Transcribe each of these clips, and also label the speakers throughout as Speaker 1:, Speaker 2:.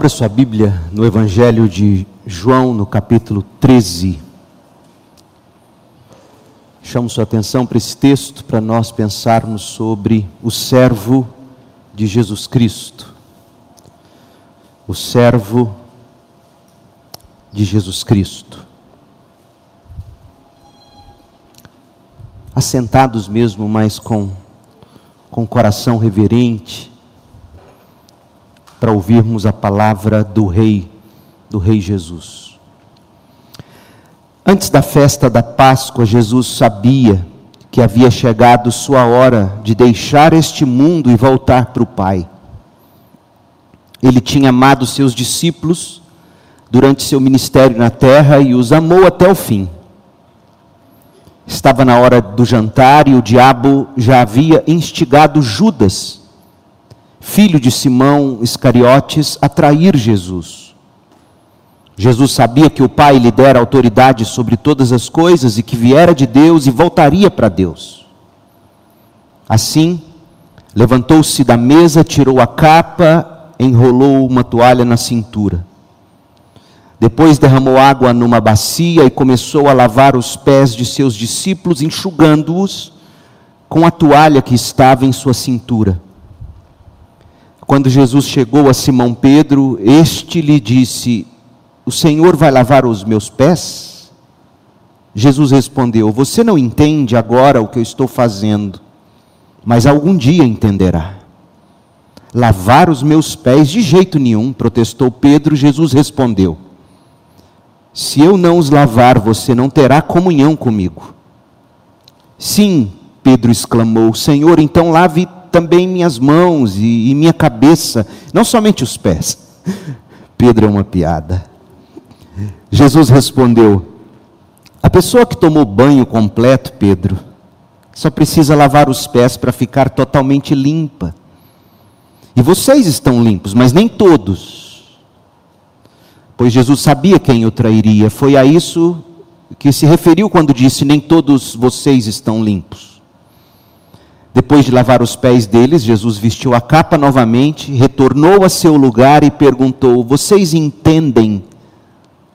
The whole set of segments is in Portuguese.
Speaker 1: Abra sua Bíblia no Evangelho de João, no capítulo 13. Chamo sua atenção para esse texto para nós pensarmos sobre o servo de Jesus Cristo. O servo de Jesus Cristo. Assentados mesmo, mas com, com coração reverente, para ouvirmos a palavra do Rei, do Rei Jesus. Antes da festa da Páscoa, Jesus sabia que havia chegado sua hora de deixar este mundo e voltar para o Pai. Ele tinha amado seus discípulos durante seu ministério na terra e os amou até o fim. Estava na hora do jantar e o diabo já havia instigado Judas filho de Simão Iscariotes, a trair Jesus. Jesus sabia que o Pai lhe dera autoridade sobre todas as coisas e que viera de Deus e voltaria para Deus. Assim, levantou-se da mesa, tirou a capa, enrolou uma toalha na cintura. Depois derramou água numa bacia e começou a lavar os pés de seus discípulos, enxugando-os com a toalha que estava em sua cintura. Quando Jesus chegou a Simão Pedro, este lhe disse: O Senhor vai lavar os meus pés? Jesus respondeu: Você não entende agora o que eu estou fazendo, mas algum dia entenderá. Lavar os meus pés de jeito nenhum, protestou Pedro. Jesus respondeu: Se eu não os lavar, você não terá comunhão comigo. Sim, Pedro exclamou: Senhor, então lave também minhas mãos e, e minha cabeça, não somente os pés. Pedro é uma piada. Jesus respondeu: A pessoa que tomou banho completo, Pedro, só precisa lavar os pés para ficar totalmente limpa. E vocês estão limpos, mas nem todos. Pois Jesus sabia quem o trairia. Foi a isso que se referiu quando disse: Nem todos vocês estão limpos. Depois de lavar os pés deles, Jesus vestiu a capa novamente, retornou a seu lugar e perguntou: Vocês entendem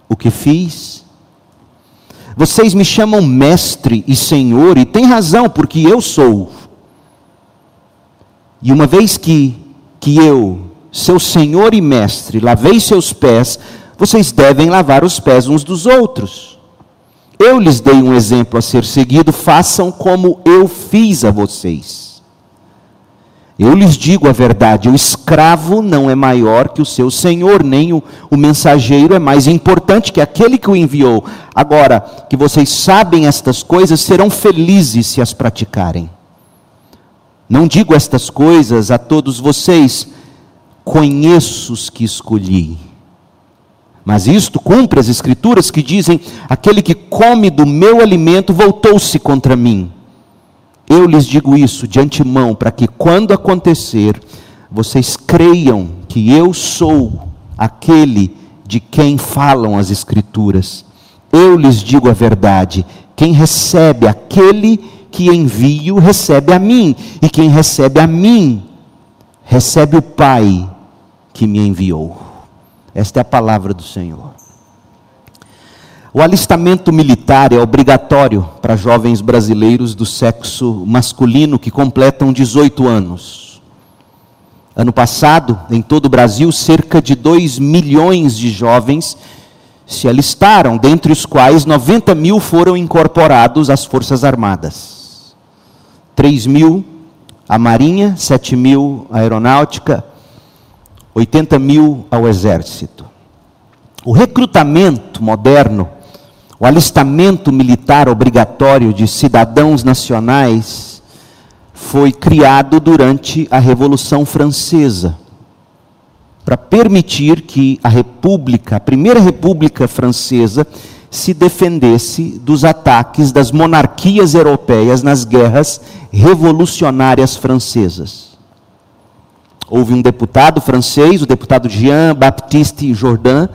Speaker 1: o que fiz? Vocês me chamam mestre e senhor, e tem razão, porque eu sou. E uma vez que, que eu, seu senhor e mestre, lavei seus pés, vocês devem lavar os pés uns dos outros. Eu lhes dei um exemplo a ser seguido, façam como eu fiz a vocês. Eu lhes digo a verdade: o escravo não é maior que o seu senhor, nem o, o mensageiro é mais importante que aquele que o enviou. Agora que vocês sabem estas coisas, serão felizes se as praticarem. Não digo estas coisas a todos vocês, conheço os que escolhi mas isto cumpre as escrituras que dizem: aquele que come do meu alimento voltou-se contra mim. Eu lhes digo isso de antemão, para que quando acontecer, vocês creiam que eu sou aquele de quem falam as escrituras. Eu lhes digo a verdade: quem recebe aquele que envio, recebe a mim, e quem recebe a mim, recebe o Pai que me enviou. Esta é a palavra do Senhor. O alistamento militar é obrigatório para jovens brasileiros do sexo masculino que completam 18 anos. Ano passado, em todo o Brasil, cerca de 2 milhões de jovens se alistaram, dentre os quais 90 mil foram incorporados às Forças Armadas. 3 mil à Marinha, 7 mil à Aeronáutica, 80 mil ao exército. O recrutamento moderno, o alistamento militar obrigatório de cidadãos nacionais, foi criado durante a Revolução Francesa, para permitir que a República, a primeira República Francesa, se defendesse dos ataques das monarquias europeias nas guerras revolucionárias francesas. Houve um deputado francês, o deputado Jean-Baptiste Jourdain,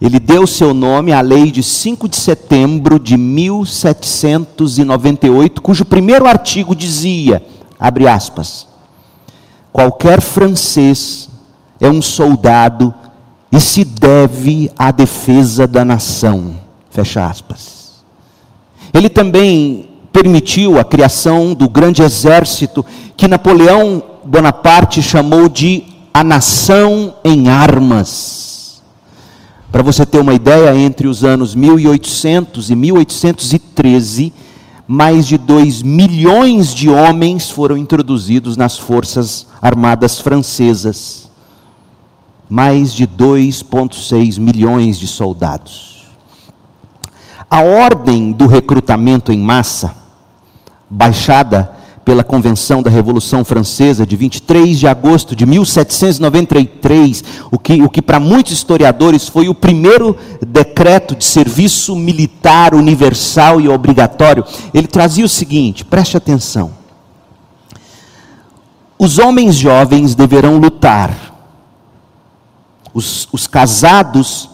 Speaker 1: ele deu seu nome à lei de 5 de setembro de 1798, cujo primeiro artigo dizia, abre aspas, qualquer francês é um soldado e se deve à defesa da nação. Fecha aspas. Ele também permitiu a criação do grande exército que Napoleão Bonaparte chamou de a nação em armas. Para você ter uma ideia, entre os anos 1800 e 1813, mais de 2 milhões de homens foram introduzidos nas forças armadas francesas mais de 2,6 milhões de soldados. A ordem do recrutamento em massa, baixada pela Convenção da Revolução Francesa de 23 de agosto de 1793, o que, o que para muitos historiadores foi o primeiro decreto de serviço militar universal e obrigatório, ele trazia o seguinte: preste atenção. Os homens jovens deverão lutar os, os casados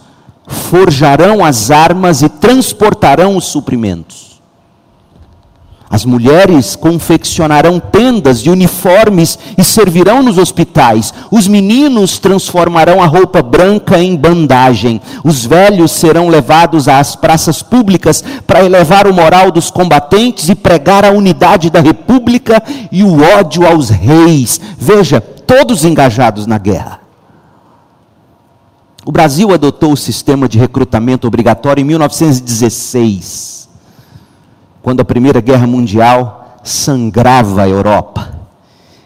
Speaker 1: forjarão as armas e transportarão os suprimentos. As mulheres confeccionarão tendas e uniformes e servirão nos hospitais. Os meninos transformarão a roupa branca em bandagem. Os velhos serão levados às praças públicas para elevar o moral dos combatentes e pregar a unidade da república e o ódio aos reis. Veja, todos engajados na guerra. O Brasil adotou o sistema de recrutamento obrigatório em 1916, quando a Primeira Guerra Mundial sangrava a Europa.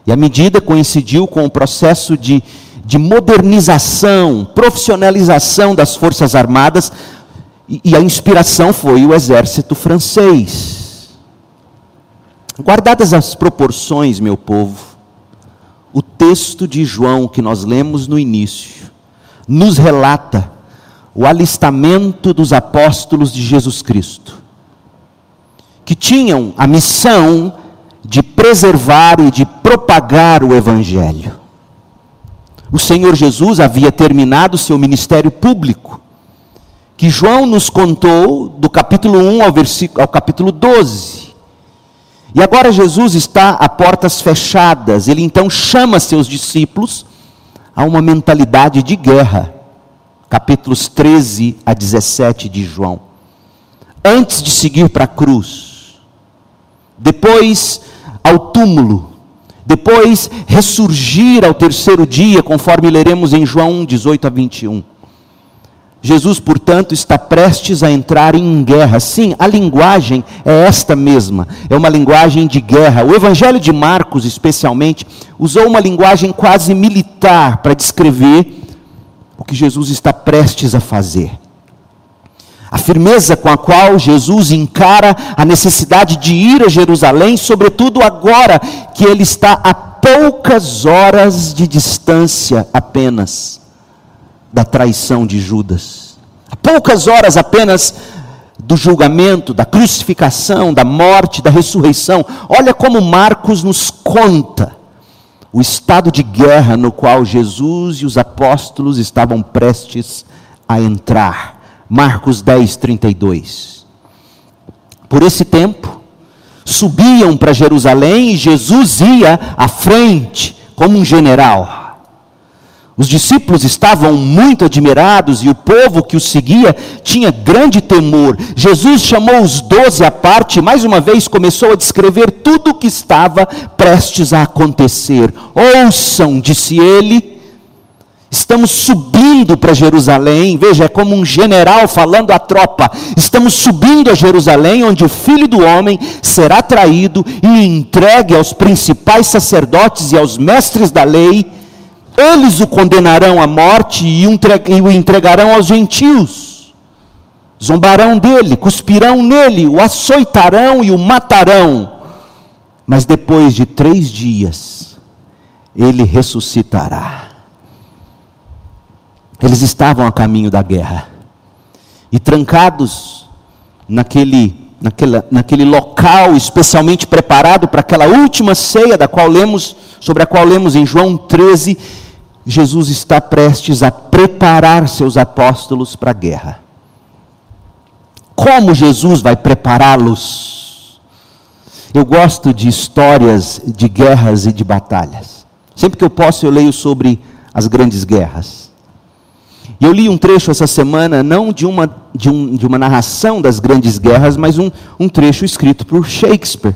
Speaker 1: E a medida coincidiu com o processo de, de modernização, profissionalização das Forças Armadas, e, e a inspiração foi o exército francês. Guardadas as proporções, meu povo, o texto de João que nós lemos no início, nos relata o alistamento dos apóstolos de Jesus Cristo, que tinham a missão de preservar e de propagar o Evangelho. O Senhor Jesus havia terminado seu ministério público, que João nos contou do capítulo 1 ao, versículo, ao capítulo 12. E agora Jesus está a portas fechadas, ele então chama seus discípulos há uma mentalidade de guerra. Capítulos 13 a 17 de João. Antes de seguir para a cruz, depois ao túmulo, depois ressurgir ao terceiro dia, conforme leremos em João 18 a 21. Jesus, portanto, está prestes a entrar em guerra. Sim, a linguagem é esta mesma, é uma linguagem de guerra. O Evangelho de Marcos, especialmente, usou uma linguagem quase militar para descrever o que Jesus está prestes a fazer. A firmeza com a qual Jesus encara a necessidade de ir a Jerusalém, sobretudo agora que ele está a poucas horas de distância apenas da traição de Judas. A poucas horas apenas do julgamento, da crucificação, da morte, da ressurreição. Olha como Marcos nos conta o estado de guerra no qual Jesus e os apóstolos estavam prestes a entrar. Marcos 10, 32. Por esse tempo, subiam para Jerusalém e Jesus ia à frente como um general. Os discípulos estavam muito admirados e o povo que o seguia tinha grande temor. Jesus chamou os doze à parte e mais uma vez começou a descrever tudo o que estava prestes a acontecer. Ouçam, disse ele, estamos subindo para Jerusalém. Veja, é como um general falando à tropa: estamos subindo a Jerusalém, onde o filho do homem será traído e entregue aos principais sacerdotes e aos mestres da lei eles o condenarão à morte e o entregarão aos gentios. Zombarão dele, cuspirão nele, o açoitarão e o matarão. Mas depois de três dias, ele ressuscitará. Eles estavam a caminho da guerra. E trancados naquele, naquela, naquele local especialmente preparado para aquela última ceia da qual lemos, sobre a qual lemos em João 13, Jesus está prestes a preparar seus apóstolos para a guerra. Como Jesus vai prepará-los? Eu gosto de histórias de guerras e de batalhas. Sempre que eu posso, eu leio sobre as grandes guerras. E eu li um trecho essa semana, não de uma, de, um, de uma narração das grandes guerras, mas um, um trecho escrito por Shakespeare,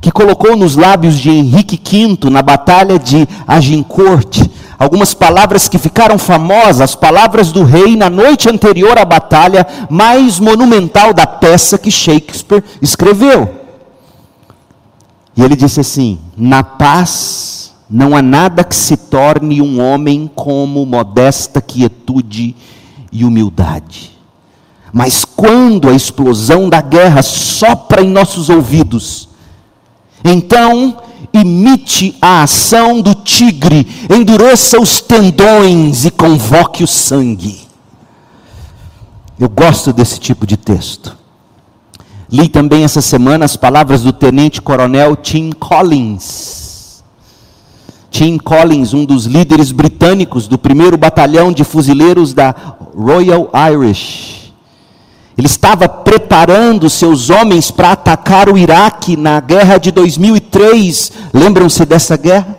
Speaker 1: que colocou nos lábios de Henrique V, na batalha de Agincourt, algumas palavras que ficaram famosas, as palavras do rei na noite anterior à batalha mais monumental da peça que Shakespeare escreveu. E ele disse assim: Na paz não há nada que se torne um homem como modesta quietude e humildade. Mas quando a explosão da guerra sopra em nossos ouvidos, então imite a ação do tigre, endureça os tendões e convoque o sangue. Eu gosto desse tipo de texto. Li também essa semana as palavras do tenente-coronel Tim Collins. Tim Collins, um dos líderes britânicos do primeiro batalhão de fuzileiros da Royal Irish. Ele estava preparando seus homens para atacar o Iraque na guerra de 2003. Lembram-se dessa guerra?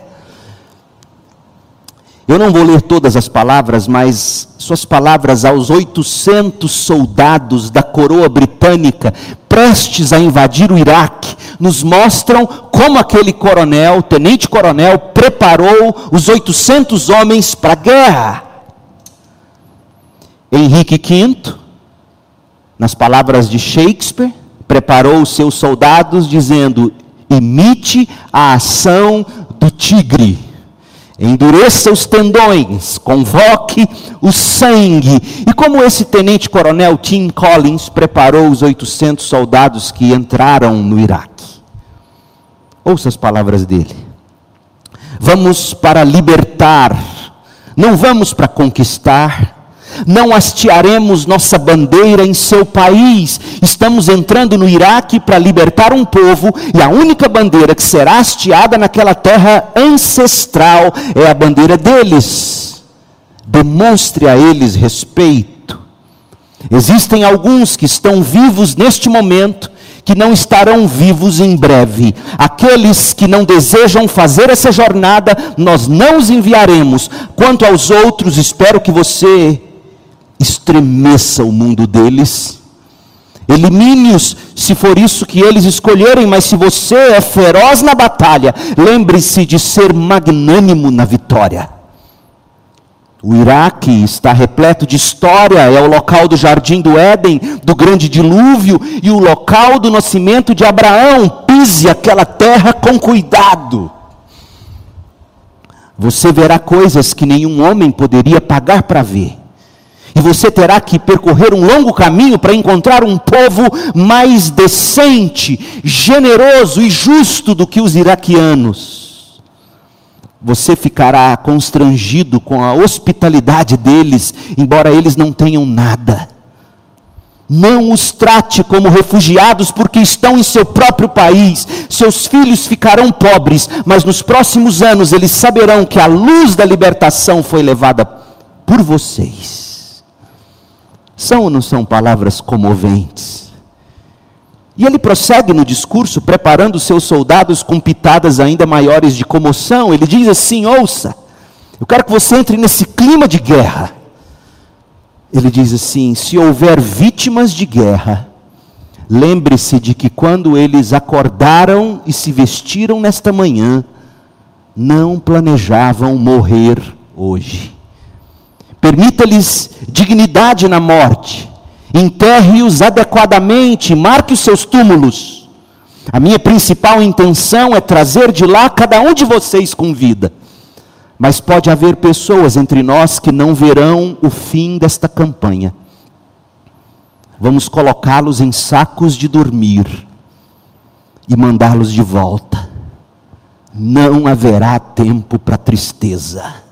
Speaker 1: Eu não vou ler todas as palavras, mas suas palavras aos 800 soldados da coroa britânica prestes a invadir o Iraque nos mostram como aquele coronel, tenente-coronel, preparou os 800 homens para a guerra. Henrique V nas palavras de Shakespeare, preparou os seus soldados dizendo: imite a ação do tigre. Endureça os tendões, convoque o sangue. E como esse tenente-coronel Tim Collins preparou os 800 soldados que entraram no Iraque? Ouça as palavras dele. Vamos para libertar, não vamos para conquistar, não hastearemos nossa bandeira em seu país. Estamos entrando no Iraque para libertar um povo, e a única bandeira que será hasteada naquela terra ancestral é a bandeira deles. Demonstre a eles respeito. Existem alguns que estão vivos neste momento, que não estarão vivos em breve. Aqueles que não desejam fazer essa jornada, nós não os enviaremos. Quanto aos outros, espero que você estremeça o mundo deles. Elimine-os se for isso que eles escolherem, mas se você é feroz na batalha, lembre-se de ser magnânimo na vitória. O Iraque está repleto de história, é o local do jardim do Éden, do grande dilúvio e o local do nascimento de Abraão. Pise aquela terra com cuidado. Você verá coisas que nenhum homem poderia pagar para ver. E você terá que percorrer um longo caminho para encontrar um povo mais decente, generoso e justo do que os iraquianos. Você ficará constrangido com a hospitalidade deles, embora eles não tenham nada. Não os trate como refugiados porque estão em seu próprio país. Seus filhos ficarão pobres, mas nos próximos anos eles saberão que a luz da libertação foi levada por vocês. São ou não são palavras comoventes? E ele prossegue no discurso, preparando seus soldados com pitadas ainda maiores de comoção. Ele diz assim: ouça, eu quero que você entre nesse clima de guerra. Ele diz assim: se houver vítimas de guerra, lembre-se de que quando eles acordaram e se vestiram nesta manhã, não planejavam morrer hoje. Permita-lhes dignidade na morte. Enterre-os adequadamente, marque os seus túmulos. A minha principal intenção é trazer de lá cada um de vocês com vida. Mas pode haver pessoas entre nós que não verão o fim desta campanha. Vamos colocá-los em sacos de dormir e mandá-los de volta. Não haverá tempo para tristeza.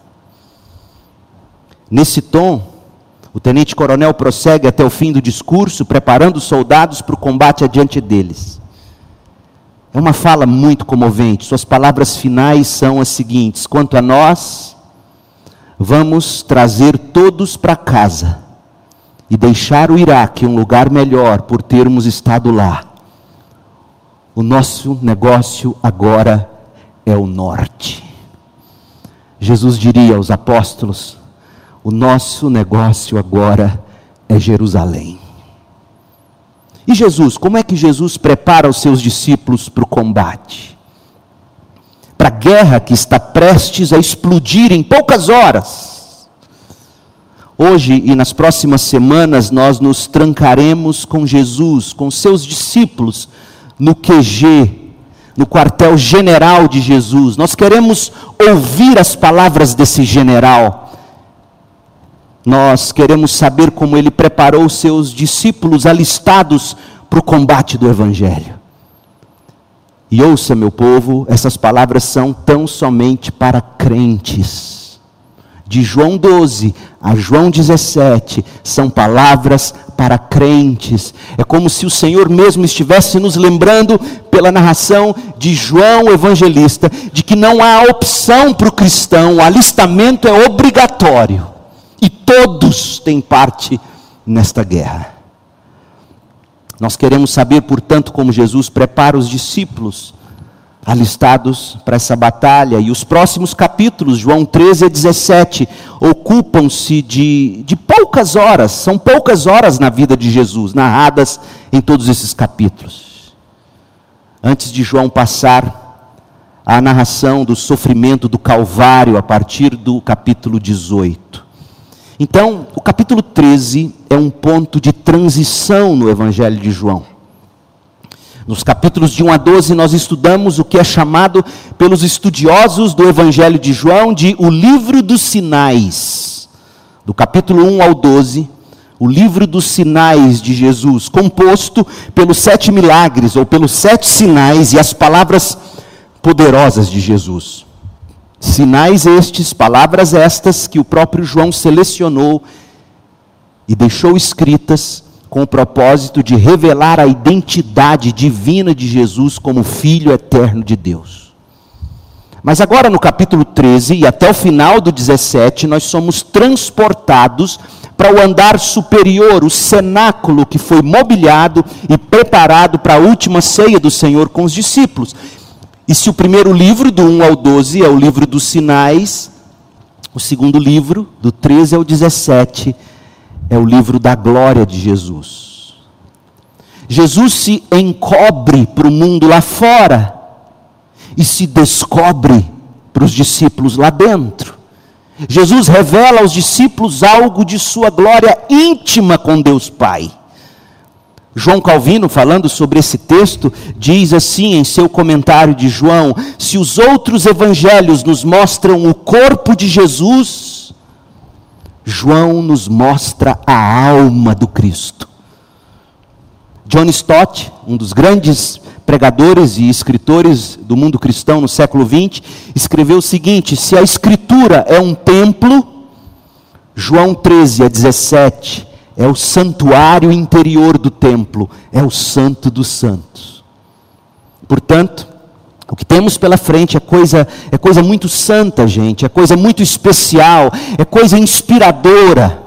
Speaker 1: Nesse tom, o tenente-coronel prossegue até o fim do discurso, preparando os soldados para o combate adiante deles. É uma fala muito comovente. Suas palavras finais são as seguintes: quanto a nós, vamos trazer todos para casa e deixar o Iraque um lugar melhor por termos estado lá. O nosso negócio agora é o norte. Jesus diria aos apóstolos: o nosso negócio agora é Jerusalém. E Jesus, como é que Jesus prepara os seus discípulos para o combate? Para a guerra que está prestes a explodir em poucas horas. Hoje e nas próximas semanas nós nos trancaremos com Jesus, com seus discípulos, no QG, no quartel general de Jesus. Nós queremos ouvir as palavras desse general nós queremos saber como ele preparou seus discípulos alistados para o combate do Evangelho. E ouça, meu povo, essas palavras são tão somente para crentes. De João 12 a João 17 são palavras para crentes. É como se o Senhor mesmo estivesse nos lembrando, pela narração de João Evangelista, de que não há opção para o cristão, o alistamento é obrigatório. E todos têm parte nesta guerra. Nós queremos saber, portanto, como Jesus prepara os discípulos alistados para essa batalha. E os próximos capítulos, João 13 a 17, ocupam-se de, de poucas horas, são poucas horas na vida de Jesus, narradas em todos esses capítulos. Antes de João passar a narração do sofrimento do Calvário, a partir do capítulo 18. Então, o capítulo 13 é um ponto de transição no Evangelho de João. Nos capítulos de 1 a 12, nós estudamos o que é chamado pelos estudiosos do Evangelho de João de o livro dos sinais. Do capítulo 1 ao 12, o livro dos sinais de Jesus, composto pelos sete milagres ou pelos sete sinais e as palavras poderosas de Jesus. Sinais estes, palavras estas que o próprio João selecionou e deixou escritas com o propósito de revelar a identidade divina de Jesus como Filho eterno de Deus. Mas agora no capítulo 13 e até o final do 17, nós somos transportados para o andar superior, o cenáculo que foi mobiliado e preparado para a última ceia do Senhor com os discípulos. E se o primeiro livro, do 1 ao 12, é o livro dos sinais, o segundo livro, do 13 ao 17, é o livro da glória de Jesus. Jesus se encobre para o mundo lá fora e se descobre para os discípulos lá dentro. Jesus revela aos discípulos algo de sua glória íntima com Deus Pai. João Calvino, falando sobre esse texto, diz assim em seu comentário de João: se os outros evangelhos nos mostram o corpo de Jesus, João nos mostra a alma do Cristo. John Stott, um dos grandes pregadores e escritores do mundo cristão no século XX, escreveu o seguinte: se a Escritura é um templo, João 13 a 17 é o santuário interior do templo, é o santo dos santos. Portanto, o que temos pela frente é coisa, é coisa muito santa, gente, é coisa muito especial, é coisa inspiradora.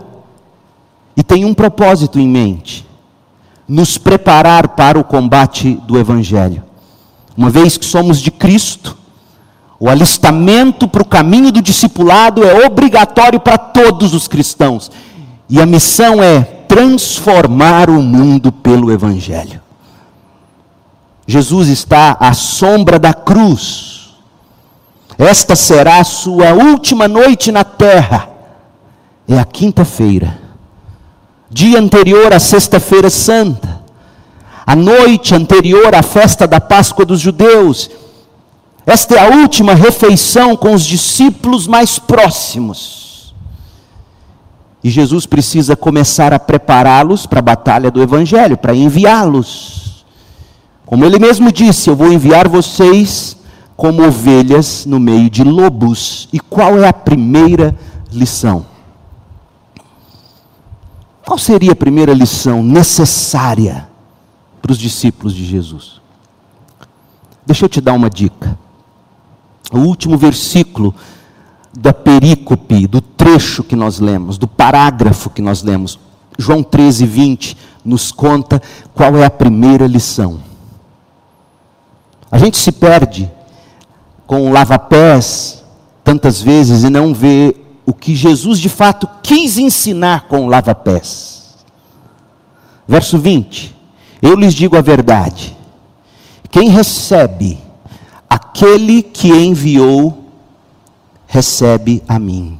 Speaker 1: E tem um propósito em mente: nos preparar para o combate do Evangelho. Uma vez que somos de Cristo, o alistamento para o caminho do discipulado é obrigatório para todos os cristãos. E a missão é transformar o mundo pelo Evangelho. Jesus está à sombra da cruz. Esta será a sua última noite na terra. É a quinta-feira, dia anterior à Sexta-feira Santa, a noite anterior à festa da Páscoa dos judeus. Esta é a última refeição com os discípulos mais próximos. E Jesus precisa começar a prepará-los para a batalha do Evangelho, para enviá-los. Como ele mesmo disse: Eu vou enviar vocês como ovelhas no meio de lobos. E qual é a primeira lição? Qual seria a primeira lição necessária para os discípulos de Jesus? Deixa eu te dar uma dica. O último versículo da perícope, do trecho que nós lemos, do parágrafo que nós lemos. João 13, 20 nos conta qual é a primeira lição. A gente se perde com o lava-pés tantas vezes e não vê o que Jesus de fato quis ensinar com lava-pés. Verso 20: Eu lhes digo a verdade. Quem recebe aquele que enviou, recebe a mim.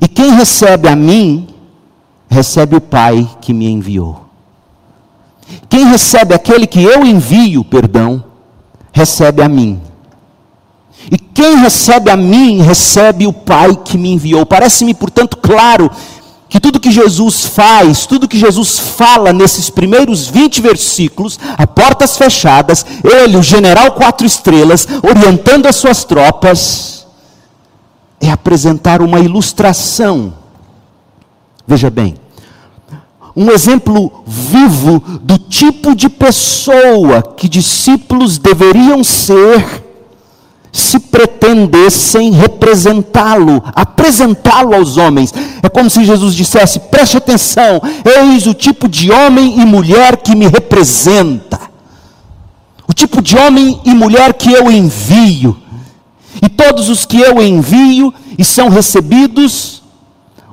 Speaker 1: E quem recebe a mim, recebe o Pai que me enviou. Quem recebe aquele que eu envio, perdão, recebe a mim. E quem recebe a mim, recebe o Pai que me enviou. Parece-me, portanto, claro que tudo que Jesus faz, tudo que Jesus fala nesses primeiros 20 versículos, a portas fechadas, ele, o general quatro estrelas, orientando as suas tropas, é apresentar uma ilustração. Veja bem, um exemplo vivo do tipo de pessoa que discípulos deveriam ser se pretendessem representá-lo, apresentá-lo aos homens. É como se Jesus dissesse: preste atenção, eis o tipo de homem e mulher que me representa, o tipo de homem e mulher que eu envio, e todos os que eu envio e são recebidos,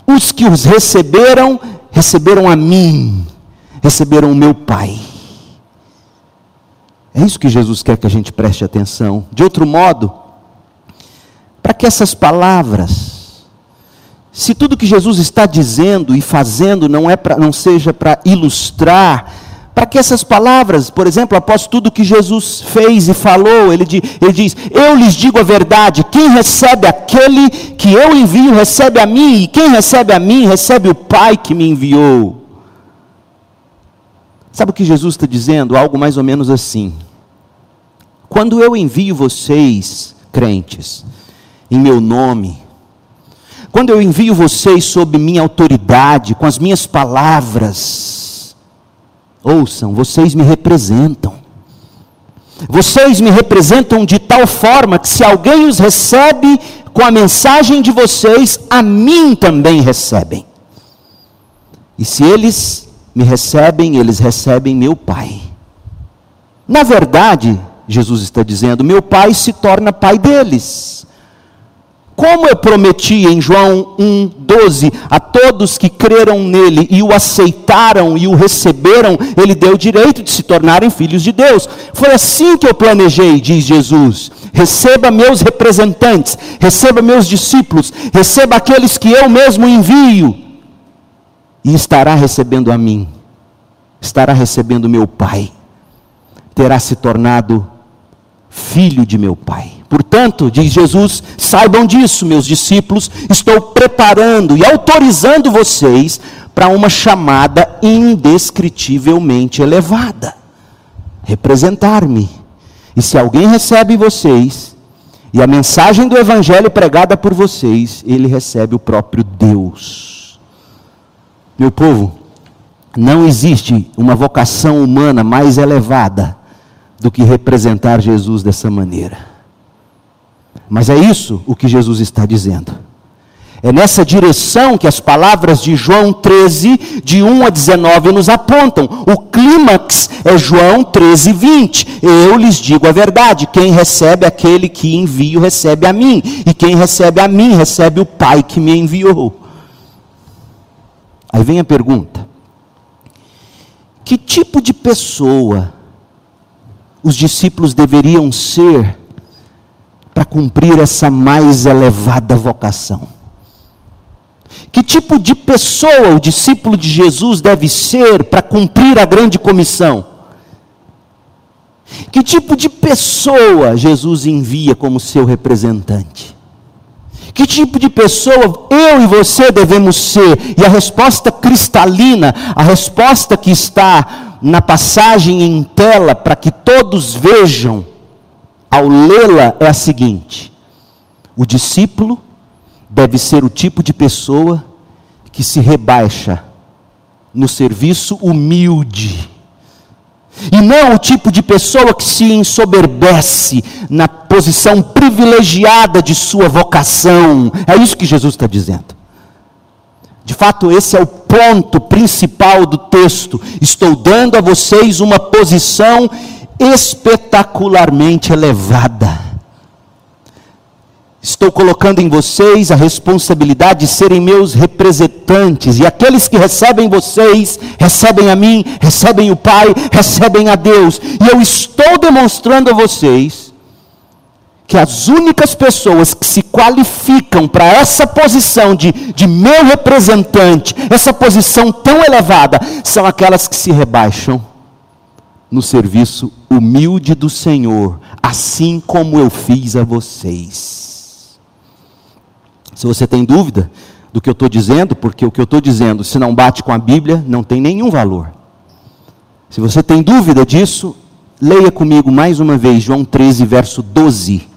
Speaker 1: os que os receberam receberam a mim, receberam o meu Pai. É isso que Jesus quer que a gente preste atenção. De outro modo, para que essas palavras, se tudo que Jesus está dizendo e fazendo não é pra, não seja para ilustrar, para que essas palavras, por exemplo, após tudo que Jesus fez e falou, ele, ele diz: Eu lhes digo a verdade, quem recebe aquele que eu envio, recebe a mim, e quem recebe a mim, recebe o Pai que me enviou. Sabe o que Jesus está dizendo? Algo mais ou menos assim. Quando eu envio vocês, crentes, em meu nome, quando eu envio vocês sob minha autoridade, com as minhas palavras, Ouçam, vocês me representam. Vocês me representam de tal forma que se alguém os recebe com a mensagem de vocês, a mim também recebem. E se eles me recebem, eles recebem meu Pai. Na verdade, Jesus está dizendo, meu Pai se torna Pai deles. Como eu prometi em João 1,12, a todos que creram nele e o aceitaram e o receberam, ele deu o direito de se tornarem filhos de Deus. Foi assim que eu planejei, diz Jesus. Receba meus representantes, receba meus discípulos, receba aqueles que eu mesmo envio, e estará recebendo a mim, estará recebendo meu Pai, terá se tornado filho de meu Pai. Portanto, diz Jesus, saibam disso, meus discípulos, estou preparando e autorizando vocês para uma chamada indescritivelmente elevada representar-me. E se alguém recebe vocês, e a mensagem do Evangelho pregada por vocês, ele recebe o próprio Deus. Meu povo, não existe uma vocação humana mais elevada do que representar Jesus dessa maneira. Mas é isso o que Jesus está dizendo. É nessa direção que as palavras de João 13, de 1 a 19, nos apontam. O clímax é João 13, 20. Eu lhes digo a verdade: quem recebe aquele que envio, recebe a mim. E quem recebe a mim, recebe o Pai que me enviou. Aí vem a pergunta: que tipo de pessoa os discípulos deveriam ser para cumprir essa mais elevada vocação? Que tipo de pessoa o discípulo de Jesus deve ser para cumprir a grande comissão? Que tipo de pessoa Jesus envia como seu representante? Que tipo de pessoa eu e você devemos ser? E a resposta cristalina, a resposta que está na passagem em tela para que todos vejam, ao lê-la é a seguinte: o discípulo deve ser o tipo de pessoa que se rebaixa no serviço humilde. E não o tipo de pessoa que se ensoberbece na posição privilegiada de sua vocação. É isso que Jesus está dizendo. De fato, esse é o ponto principal do texto. Estou dando a vocês uma posição espetacularmente elevada. Estou colocando em vocês a responsabilidade de serem meus representantes, e aqueles que recebem vocês, recebem a mim, recebem o Pai, recebem a Deus, e eu estou demonstrando a vocês que as únicas pessoas que se qualificam para essa posição de, de meu representante, essa posição tão elevada, são aquelas que se rebaixam no serviço humilde do Senhor, assim como eu fiz a vocês. Se você tem dúvida do que eu estou dizendo, porque o que eu estou dizendo, se não bate com a Bíblia, não tem nenhum valor. Se você tem dúvida disso, leia comigo mais uma vez João 13, verso 12.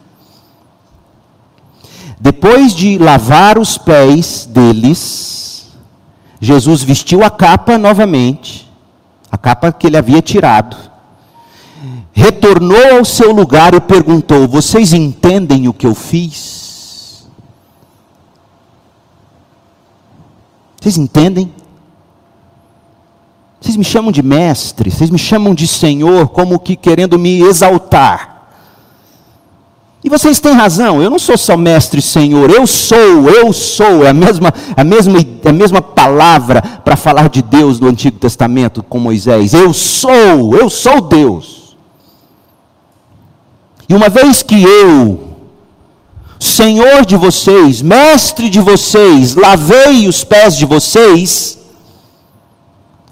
Speaker 1: Depois de lavar os pés deles, Jesus vestiu a capa novamente, a capa que ele havia tirado, retornou ao seu lugar e perguntou: Vocês entendem o que eu fiz? Vocês entendem? Vocês me chamam de mestre, vocês me chamam de senhor, como que querendo me exaltar. E vocês têm razão, eu não sou só mestre e senhor, eu sou, eu sou, é a mesma, a mesma, a mesma palavra para falar de Deus no Antigo Testamento com Moisés. Eu sou, eu sou Deus. E uma vez que eu, Senhor de vocês, mestre de vocês, lavei os pés de vocês,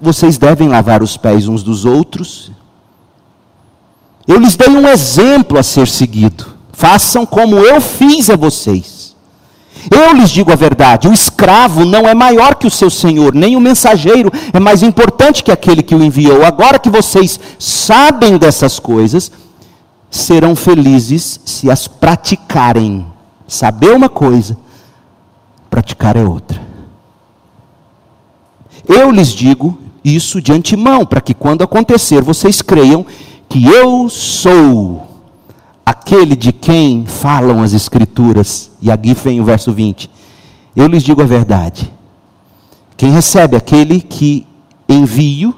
Speaker 1: vocês devem lavar os pés uns dos outros. Eu lhes dei um exemplo a ser seguido. Façam como eu fiz a vocês. Eu lhes digo a verdade: o escravo não é maior que o seu senhor, nem o mensageiro é mais importante que aquele que o enviou. Agora que vocês sabem dessas coisas, serão felizes se as praticarem. Saber uma coisa, praticar é outra. Eu lhes digo isso de antemão, para que quando acontecer vocês creiam que eu sou aquele de quem falam as Escrituras. E aqui vem o verso 20. Eu lhes digo a verdade. Quem recebe aquele que envio,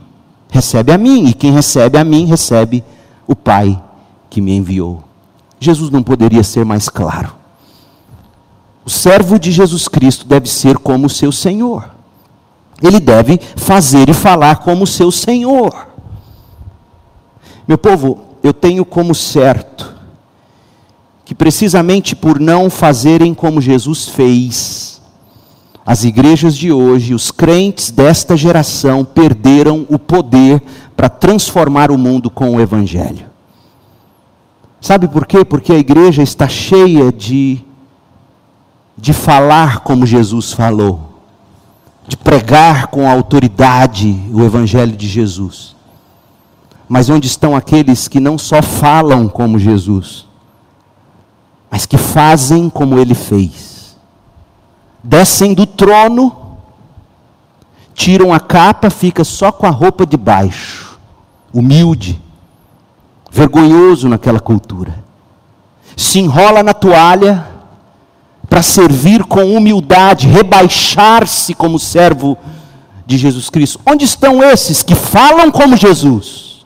Speaker 1: recebe a mim. E quem recebe a mim, recebe o Pai que me enviou. Jesus não poderia ser mais claro. O servo de Jesus Cristo deve ser como o seu Senhor. Ele deve fazer e falar como o seu Senhor. Meu povo, eu tenho como certo que precisamente por não fazerem como Jesus fez, as igrejas de hoje, os crentes desta geração perderam o poder para transformar o mundo com o Evangelho. Sabe por quê? Porque a igreja está cheia de, de falar como Jesus falou, de pregar com autoridade o Evangelho de Jesus. Mas onde estão aqueles que não só falam como Jesus, mas que fazem como ele fez. Descem do trono, tiram a capa, fica só com a roupa de baixo, humilde, vergonhoso naquela cultura. Se enrola na toalha para servir com humildade, rebaixar-se como servo de Jesus Cristo. Onde estão esses que falam como Jesus,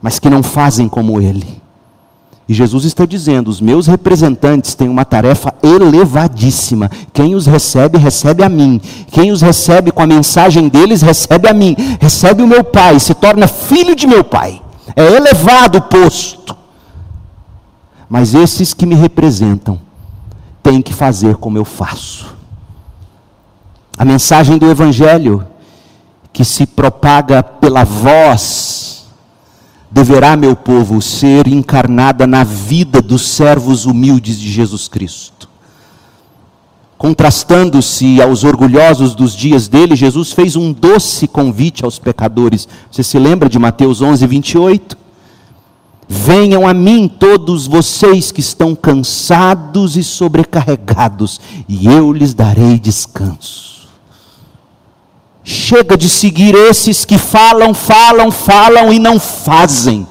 Speaker 1: mas que não fazem como Ele? E Jesus está dizendo: os meus representantes têm uma tarefa elevadíssima. Quem os recebe, recebe a mim. Quem os recebe com a mensagem deles, recebe a mim. Recebe o meu Pai, se torna filho de meu Pai. É elevado o posto. Mas esses que me representam têm que fazer como eu faço. A mensagem do Evangelho, que se propaga pela voz deverá, meu povo, ser encarnada na vida dos servos humildes de Jesus Cristo. Contrastando-se aos orgulhosos dos dias dele, Jesus fez um doce convite aos pecadores. Você se lembra de Mateus 11, 28? Venham a mim todos vocês que estão cansados e sobrecarregados, e eu lhes darei descanso. Chega de seguir esses que falam, falam, falam e não fazem,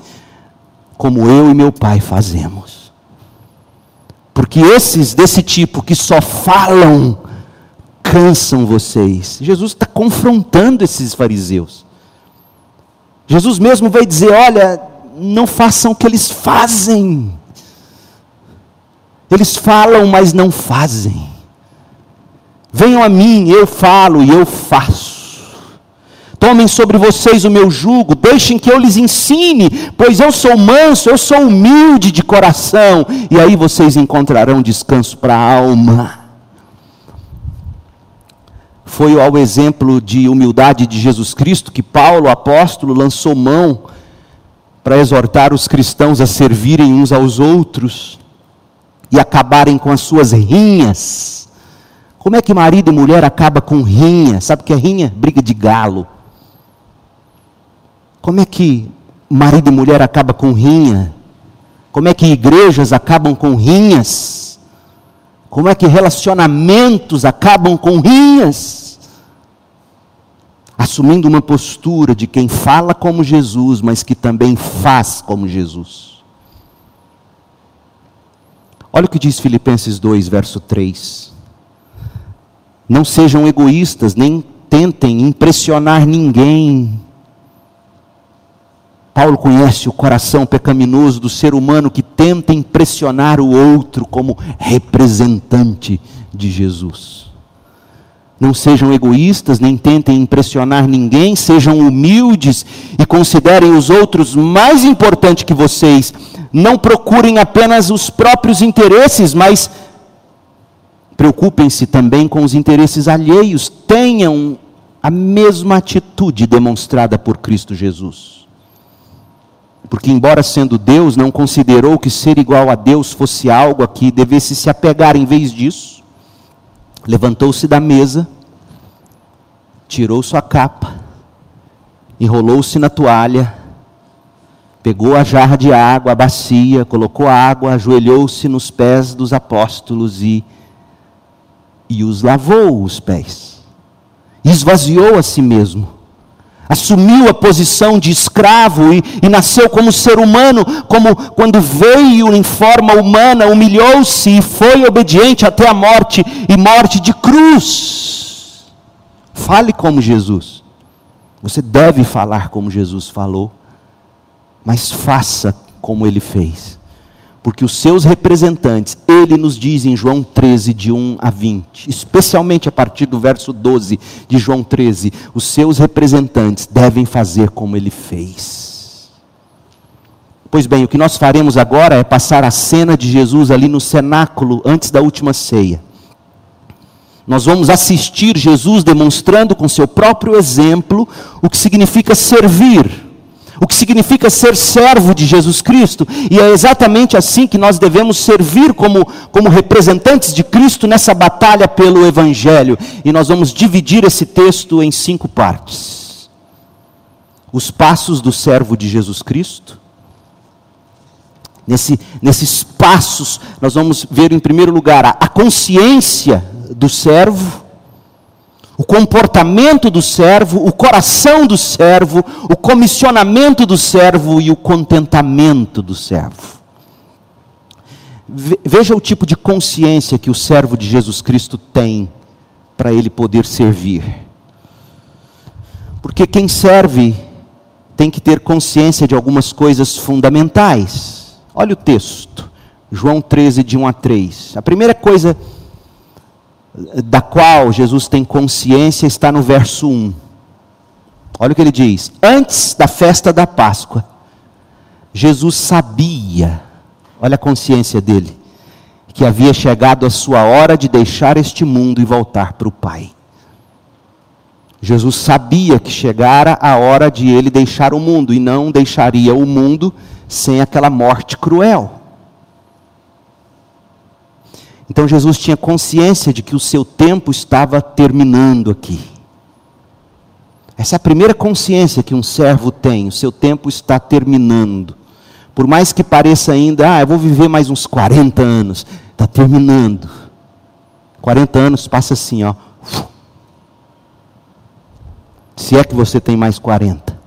Speaker 1: como eu e meu pai fazemos. Porque esses desse tipo que só falam, cansam vocês. Jesus está confrontando esses fariseus. Jesus mesmo vai dizer: olha, não façam o que eles fazem. Eles falam, mas não fazem. Venham a mim, eu falo e eu faço. Tomem sobre vocês o meu jugo, deixem que eu lhes ensine, pois eu sou manso, eu sou humilde de coração, e aí vocês encontrarão descanso para a alma. Foi ao exemplo de humildade de Jesus Cristo que Paulo, apóstolo, lançou mão para exortar os cristãos a servirem uns aos outros e acabarem com as suas rinhas. Como é que marido e mulher acaba com rinha? Sabe o que é rinha? Briga de galo. Como é que marido e mulher acaba com rinha? Como é que igrejas acabam com rinhas? Como é que relacionamentos acabam com rinhas? Assumindo uma postura de quem fala como Jesus, mas que também faz como Jesus. Olha o que diz Filipenses 2, verso 3. Não sejam egoístas, nem tentem impressionar ninguém. Paulo conhece o coração pecaminoso do ser humano que tenta impressionar o outro como representante de Jesus. Não sejam egoístas, nem tentem impressionar ninguém, sejam humildes e considerem os outros mais importantes que vocês. Não procurem apenas os próprios interesses, mas preocupem-se também com os interesses alheios. Tenham a mesma atitude demonstrada por Cristo Jesus porque, embora sendo Deus, não considerou que ser igual a Deus fosse algo a que devesse se apegar em vez disso. Levantou-se da mesa, tirou sua capa, enrolou-se na toalha, pegou a jarra de água, a bacia, colocou água, ajoelhou-se nos pés dos apóstolos e, e os lavou os pés. Esvaziou a si mesmo assumiu a posição de escravo e, e, nasceu como ser humano, como quando veio em forma humana, humilhou-se e foi obediente até a morte e morte de cruz. Fale como Jesus. Você deve falar como Jesus falou, mas faça como ele fez porque os seus representantes, ele nos diz em João 13, de 1 a 20, especialmente a partir do verso 12 de João 13, os seus representantes devem fazer como ele fez. Pois bem, o que nós faremos agora é passar a cena de Jesus ali no cenáculo antes da última ceia. Nós vamos assistir Jesus demonstrando com seu próprio exemplo o que significa servir o que significa ser servo de Jesus Cristo, e é exatamente assim que nós devemos servir como, como representantes de Cristo nessa batalha pelo Evangelho. E nós vamos dividir esse texto em cinco partes: os passos do servo de Jesus Cristo. Nesse, nesses passos, nós vamos ver em primeiro lugar a, a consciência do servo o comportamento do servo, o coração do servo, o comissionamento do servo e o contentamento do servo. Veja o tipo de consciência que o servo de Jesus Cristo tem para ele poder servir. Porque quem serve tem que ter consciência de algumas coisas fundamentais. Olha o texto, João 13, de 1 a 3. A primeira coisa da qual Jesus tem consciência está no verso 1. Olha o que ele diz: Antes da festa da Páscoa, Jesus sabia, olha a consciência dele, que havia chegado a sua hora de deixar este mundo e voltar para o Pai. Jesus sabia que chegara a hora de ele deixar o mundo e não deixaria o mundo sem aquela morte cruel. Então Jesus tinha consciência de que o seu tempo estava terminando aqui. Essa é a primeira consciência que um servo tem, o seu tempo está terminando. Por mais que pareça ainda, ah, eu vou viver mais uns 40 anos, está terminando. 40 anos passa assim, ó. Se é que você tem mais 40,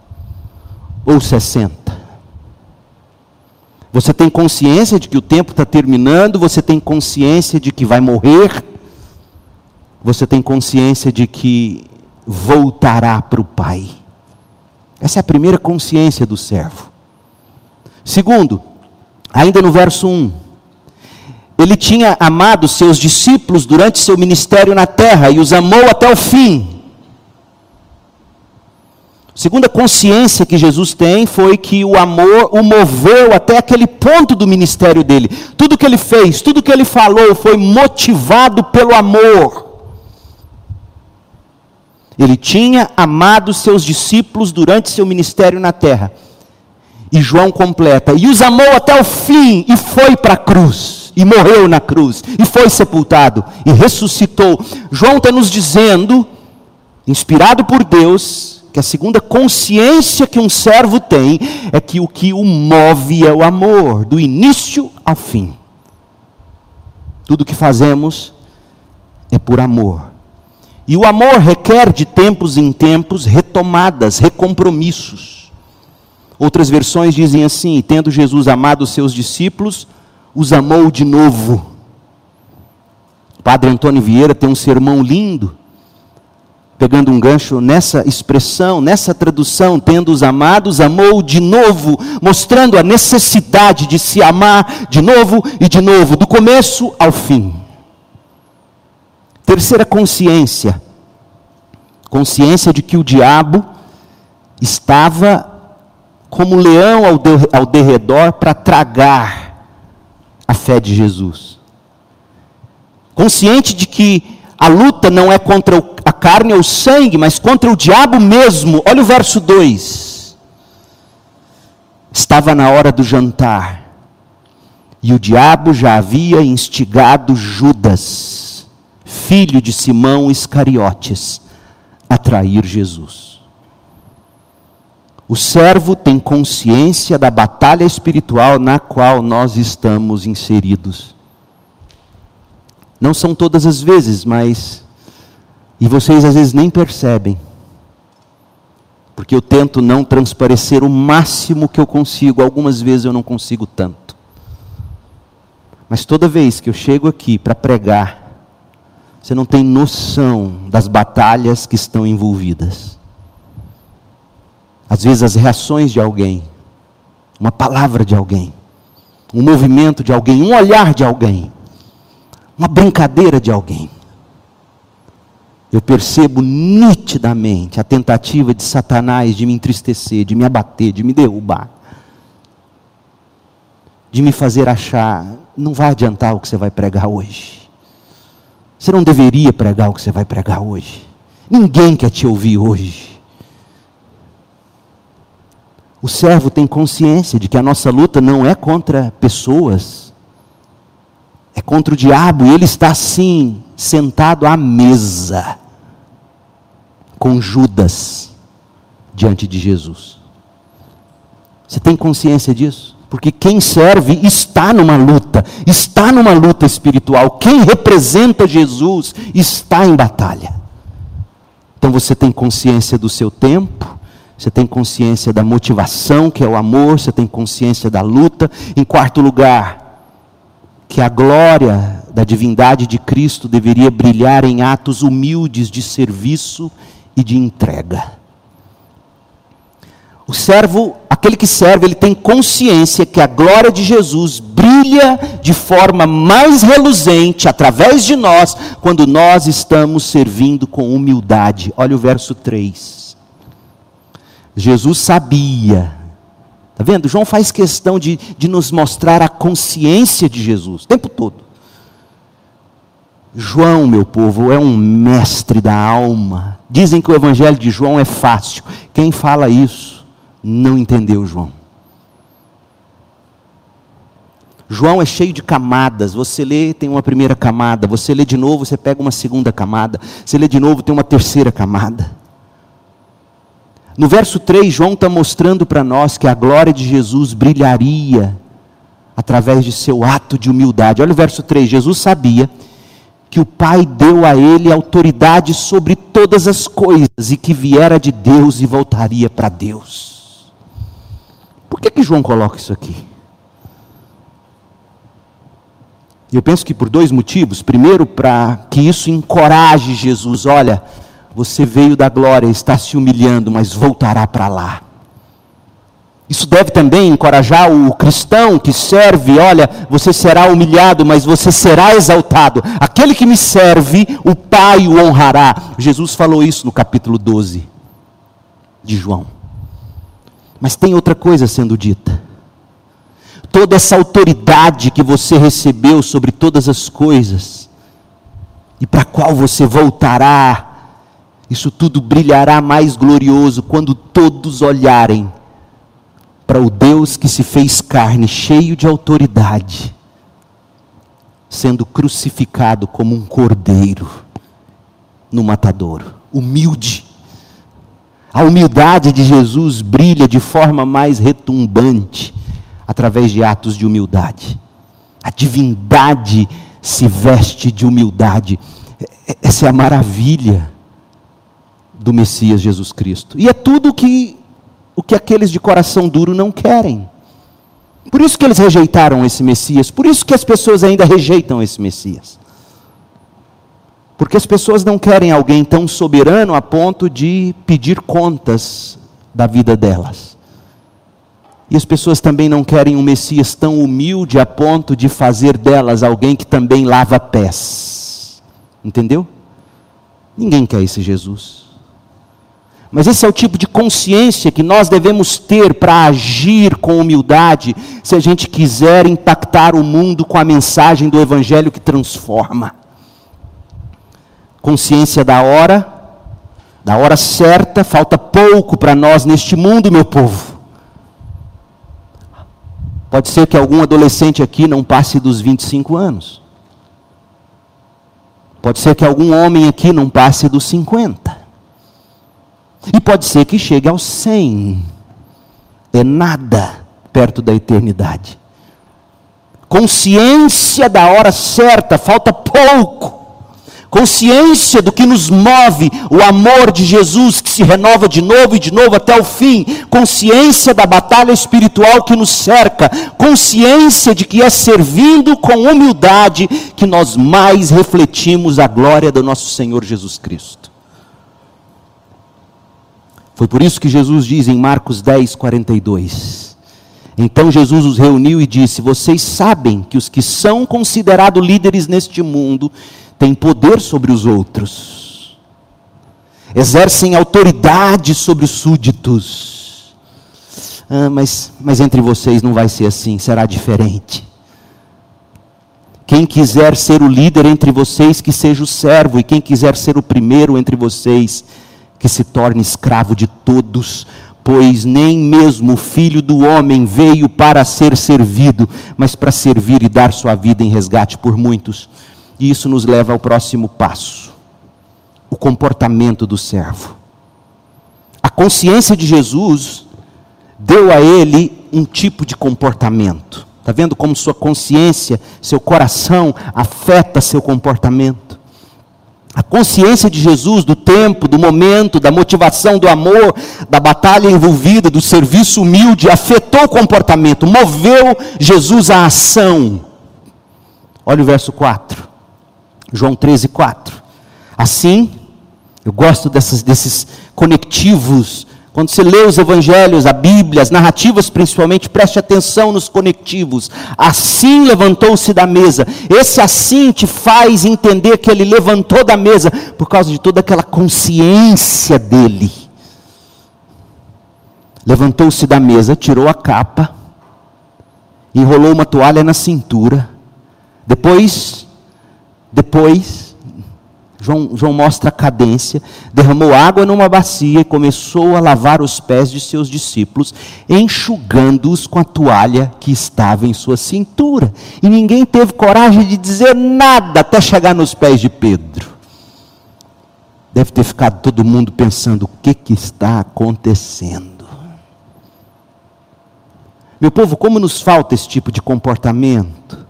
Speaker 1: ou 60. Você tem consciência de que o tempo está terminando, você tem consciência de que vai morrer, você tem consciência de que voltará para o Pai. Essa é a primeira consciência do servo. Segundo, ainda no verso 1, ele tinha amado seus discípulos durante seu ministério na terra e os amou até o fim. Segunda consciência que Jesus tem foi que o amor o moveu até aquele ponto do ministério dele. Tudo que ele fez, tudo que ele falou foi motivado pelo amor. Ele tinha amado seus discípulos durante seu ministério na terra. E João completa: e os amou até o fim, e foi para a cruz, e morreu na cruz, e foi sepultado, e ressuscitou. João está nos dizendo, inspirado por Deus, que a segunda consciência que um servo tem é que o que o move é o amor, do início ao fim. Tudo que fazemos é por amor. E o amor requer de tempos em tempos retomadas, recompromissos. Outras versões dizem assim: tendo Jesus amado os seus discípulos, os amou de novo. O padre Antônio Vieira tem um sermão lindo pegando um gancho nessa expressão, nessa tradução, tendo os amados, amou de novo, mostrando a necessidade de se amar de novo e de novo, do começo ao fim. Terceira consciência, consciência de que o diabo estava como leão ao, de, ao derredor para tragar a fé de Jesus. Consciente de que a luta não é contra a carne ou o sangue, mas contra o diabo mesmo. Olha o verso 2. Estava na hora do jantar, e o diabo já havia instigado Judas, filho de Simão Iscariotes, a trair Jesus. O servo tem consciência da batalha espiritual na qual nós estamos inseridos. Não são todas as vezes, mas e vocês às vezes nem percebem. Porque eu tento não transparecer o máximo que eu consigo, algumas vezes eu não consigo tanto. Mas toda vez que eu chego aqui para pregar, você não tem noção das batalhas que estão envolvidas. Às vezes as reações de alguém, uma palavra de alguém, um movimento de alguém, um olhar de alguém, uma brincadeira de alguém eu percebo nitidamente a tentativa de Satanás de me entristecer, de me abater, de me derrubar, de me fazer achar, não vai adiantar o que você vai pregar hoje. Você não deveria pregar o que você vai pregar hoje. Ninguém quer te ouvir hoje. O servo tem consciência de que a nossa luta não é contra pessoas, é contra o diabo, e ele está assim, sentado à mesa com Judas diante de Jesus. Você tem consciência disso? Porque quem serve está numa luta, está numa luta espiritual. Quem representa Jesus está em batalha. Então você tem consciência do seu tempo, você tem consciência da motivação, que é o amor, você tem consciência da luta. Em quarto lugar, que a glória da divindade de Cristo deveria brilhar em atos humildes de serviço e de entrega. O servo, aquele que serve, ele tem consciência que a glória de Jesus brilha de forma mais reluzente através de nós, quando nós estamos servindo com humildade. Olha o verso 3. Jesus sabia, está vendo? João faz questão de, de nos mostrar a consciência de Jesus o tempo todo. João, meu povo, é um mestre da alma. Dizem que o evangelho de João é fácil. Quem fala isso não entendeu João. João é cheio de camadas. Você lê, tem uma primeira camada. Você lê de novo, você pega uma segunda camada. Você lê de novo, tem uma terceira camada. No verso 3, João está mostrando para nós que a glória de Jesus brilharia através de seu ato de humildade. Olha o verso 3: Jesus sabia que o Pai deu a ele autoridade sobre todas as coisas e que viera de Deus e voltaria para Deus. Por que, que João coloca isso aqui? Eu penso que por dois motivos. Primeiro, para que isso encoraje Jesus: olha, você veio da glória, está se humilhando, mas voltará para lá. Isso deve também encorajar o cristão que serve, olha, você será humilhado, mas você será exaltado. Aquele que me serve, o Pai o honrará. Jesus falou isso no capítulo 12 de João. Mas tem outra coisa sendo dita. Toda essa autoridade que você recebeu sobre todas as coisas, e para qual você voltará, isso tudo brilhará mais glorioso quando todos olharem para o Deus que se fez carne, cheio de autoridade, sendo crucificado como um cordeiro no matadouro, humilde. A humildade de Jesus brilha de forma mais retumbante através de atos de humildade. A divindade se veste de humildade. Essa é a maravilha do Messias Jesus Cristo. E é tudo que o que aqueles de coração duro não querem. Por isso que eles rejeitaram esse Messias, por isso que as pessoas ainda rejeitam esse Messias. Porque as pessoas não querem alguém tão soberano a ponto de pedir contas da vida delas. E as pessoas também não querem um Messias tão humilde a ponto de fazer delas alguém que também lava pés. Entendeu? Ninguém quer esse Jesus. Mas esse é o tipo de consciência que nós devemos ter para agir com humildade, se a gente quiser impactar o mundo com a mensagem do Evangelho que transforma. Consciência da hora, da hora certa, falta pouco para nós neste mundo, meu povo. Pode ser que algum adolescente aqui não passe dos 25 anos. Pode ser que algum homem aqui não passe dos 50. E pode ser que chegue aos 100. É nada perto da eternidade. Consciência da hora certa, falta pouco. Consciência do que nos move, o amor de Jesus que se renova de novo e de novo até o fim. Consciência da batalha espiritual que nos cerca. Consciência de que é servindo com humildade que nós mais refletimos a glória do nosso Senhor Jesus Cristo. Foi por isso que Jesus diz em Marcos 10, 42. Então Jesus os reuniu e disse: Vocês sabem que os que são considerados líderes neste mundo têm poder sobre os outros, exercem autoridade sobre os súditos. Ah, mas, mas entre vocês não vai ser assim, será diferente. Quem quiser ser o líder entre vocês, que seja o servo, e quem quiser ser o primeiro entre vocês, que se torne escravo de todos, pois nem mesmo o filho do homem veio para ser servido, mas para servir e dar sua vida em resgate por muitos. E isso nos leva ao próximo passo: o comportamento do servo. A consciência de Jesus deu a ele um tipo de comportamento. Está vendo como sua consciência, seu coração afeta seu comportamento? A consciência de Jesus, do tempo, do momento, da motivação, do amor, da batalha envolvida, do serviço humilde, afetou o comportamento, moveu Jesus à ação. Olha o verso 4, João 13, 4. Assim, eu gosto dessas, desses conectivos quando você lê os evangelhos, a Bíblia, as narrativas principalmente, preste atenção nos conectivos. Assim levantou-se da mesa. Esse assim te faz entender que ele levantou da mesa por causa de toda aquela consciência dele. Levantou-se da mesa, tirou a capa, enrolou uma toalha na cintura. Depois, depois, João, João mostra a cadência, derramou água numa bacia e começou a lavar os pés de seus discípulos, enxugando-os com a toalha que estava em sua cintura. E ninguém teve coragem de dizer nada até chegar nos pés de Pedro. Deve ter ficado todo mundo pensando: o que, que está acontecendo? Meu povo, como nos falta esse tipo de comportamento?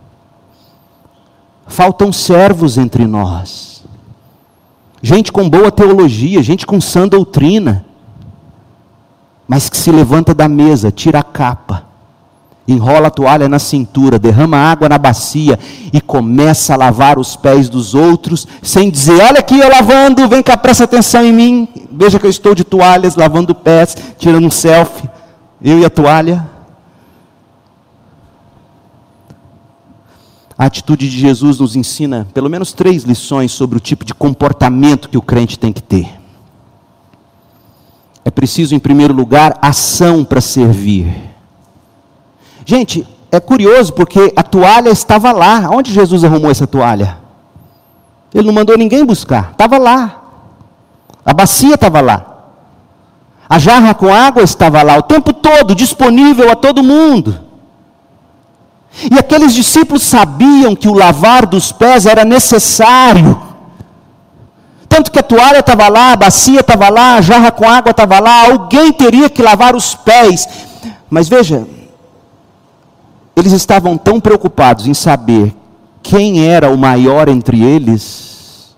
Speaker 1: Faltam servos entre nós gente com boa teologia, gente com sã doutrina, mas que se levanta da mesa, tira a capa, enrola a toalha na cintura, derrama água na bacia e começa a lavar os pés dos outros, sem dizer: Olha aqui eu lavando, vem cá, presta atenção em mim, veja que eu estou de toalhas, lavando pés, tirando um selfie. Eu e a toalha. A atitude de Jesus nos ensina pelo menos três lições sobre o tipo de comportamento que o crente tem que ter. É preciso, em primeiro lugar, ação para servir. Gente, é curioso porque a toalha estava lá. Onde Jesus arrumou essa toalha? Ele não mandou ninguém buscar, estava lá. A bacia estava lá. A jarra com água estava lá o tempo todo, disponível a todo mundo. E aqueles discípulos sabiam que o lavar dos pés era necessário. Tanto que a toalha estava lá, a bacia estava lá, a jarra com água estava lá, alguém teria que lavar os pés. Mas veja, eles estavam tão preocupados em saber quem era o maior entre eles,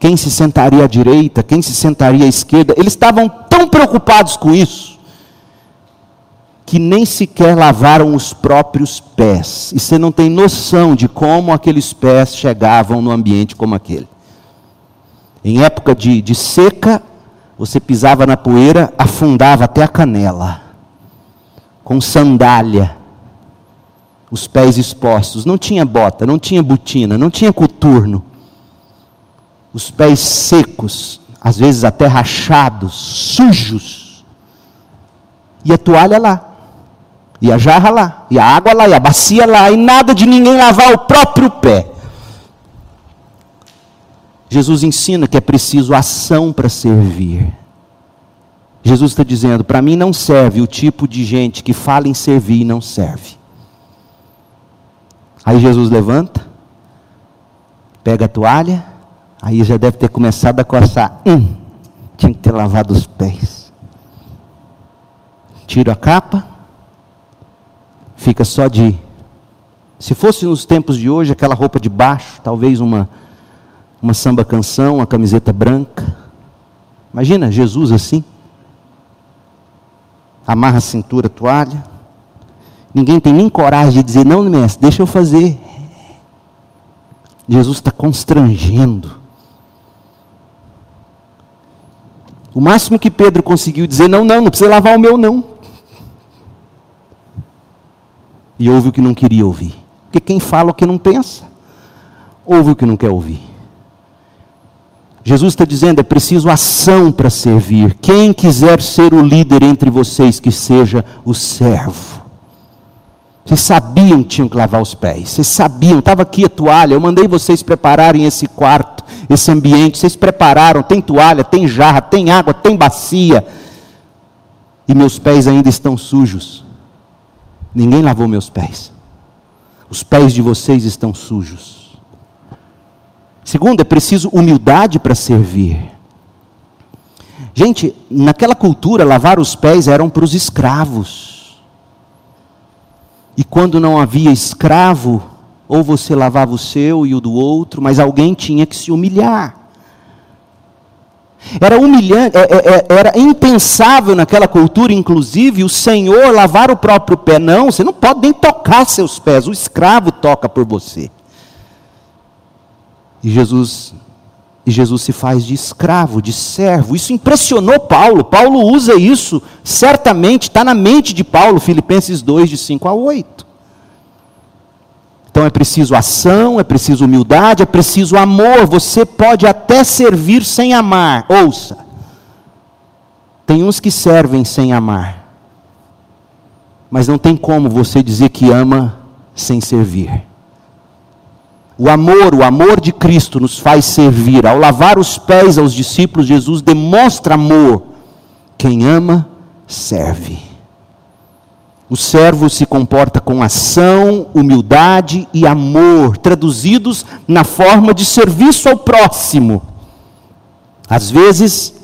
Speaker 1: quem se sentaria à direita, quem se sentaria à esquerda, eles estavam tão preocupados com isso, que nem sequer lavaram os próprios pés. E você não tem noção de como aqueles pés chegavam no ambiente como aquele. Em época de, de seca, você pisava na poeira, afundava até a canela, com sandália os pés expostos, não tinha bota, não tinha botina, não tinha coturno. Os pés secos, às vezes até rachados, sujos. E a toalha lá, e a jarra lá, e a água lá, e a bacia lá, e nada de ninguém lavar o próprio pé. Jesus ensina que é preciso ação para servir. Jesus está dizendo: para mim não serve o tipo de gente que fala em servir e não serve. Aí Jesus levanta, pega a toalha, aí já deve ter começado a coçar. Hum, tinha que ter lavado os pés. Tira a capa, fica só de. Se fosse nos tempos de hoje, aquela roupa de baixo, talvez uma, uma samba canção, uma camiseta branca. Imagina Jesus assim. Amarra a cintura, a toalha Ninguém tem nem coragem de dizer, não, mestre, deixa eu fazer. Jesus está constrangendo. O máximo que Pedro conseguiu dizer, não, não, não precisa lavar o meu, não. E ouve o que não queria ouvir. Porque quem fala o que não pensa, ouve o que não quer ouvir. Jesus está dizendo: é preciso ação para servir. Quem quiser ser o líder entre vocês, que seja o servo. Vocês sabiam que tinham que lavar os pés. Vocês sabiam, estava aqui a toalha. Eu mandei vocês prepararem esse quarto, esse ambiente. Vocês prepararam, tem toalha, tem jarra, tem água, tem bacia. E meus pés ainda estão sujos. Ninguém lavou meus pés. Os pés de vocês estão sujos. Segundo, é preciso humildade para servir. Gente, naquela cultura, lavar os pés eram para os escravos. E quando não havia escravo, ou você lavava o seu e o do outro, mas alguém tinha que se humilhar. Era humilhante, é, é, é, era impensável naquela cultura, inclusive, o Senhor lavar o próprio pé. Não, você não pode nem tocar seus pés, o escravo toca por você. E Jesus e Jesus se faz de escravo, de servo. Isso impressionou Paulo. Paulo usa isso, certamente, está na mente de Paulo, Filipenses 2, de 5 a 8. Então é preciso ação, é preciso humildade, é preciso amor. Você pode até servir sem amar. Ouça. Tem uns que servem sem amar. Mas não tem como você dizer que ama sem servir. O amor, o amor de Cristo nos faz servir. Ao lavar os pés aos discípulos, Jesus demonstra amor. Quem ama, serve. O servo se comporta com ação, humildade e amor, traduzidos na forma de serviço ao próximo. Às vezes,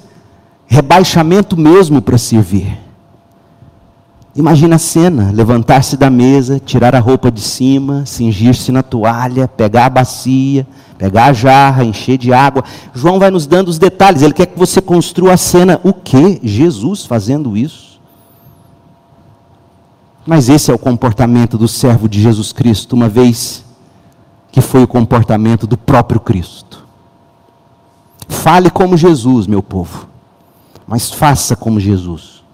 Speaker 1: rebaixamento mesmo para servir. Imagina a cena: levantar-se da mesa, tirar a roupa de cima, cingir-se na toalha, pegar a bacia, pegar a jarra, encher de água. João vai nos dando os detalhes, ele quer que você construa a cena. O que? Jesus fazendo isso? Mas esse é o comportamento do servo de Jesus Cristo, uma vez que foi o comportamento do próprio Cristo. Fale como Jesus, meu povo, mas faça como Jesus.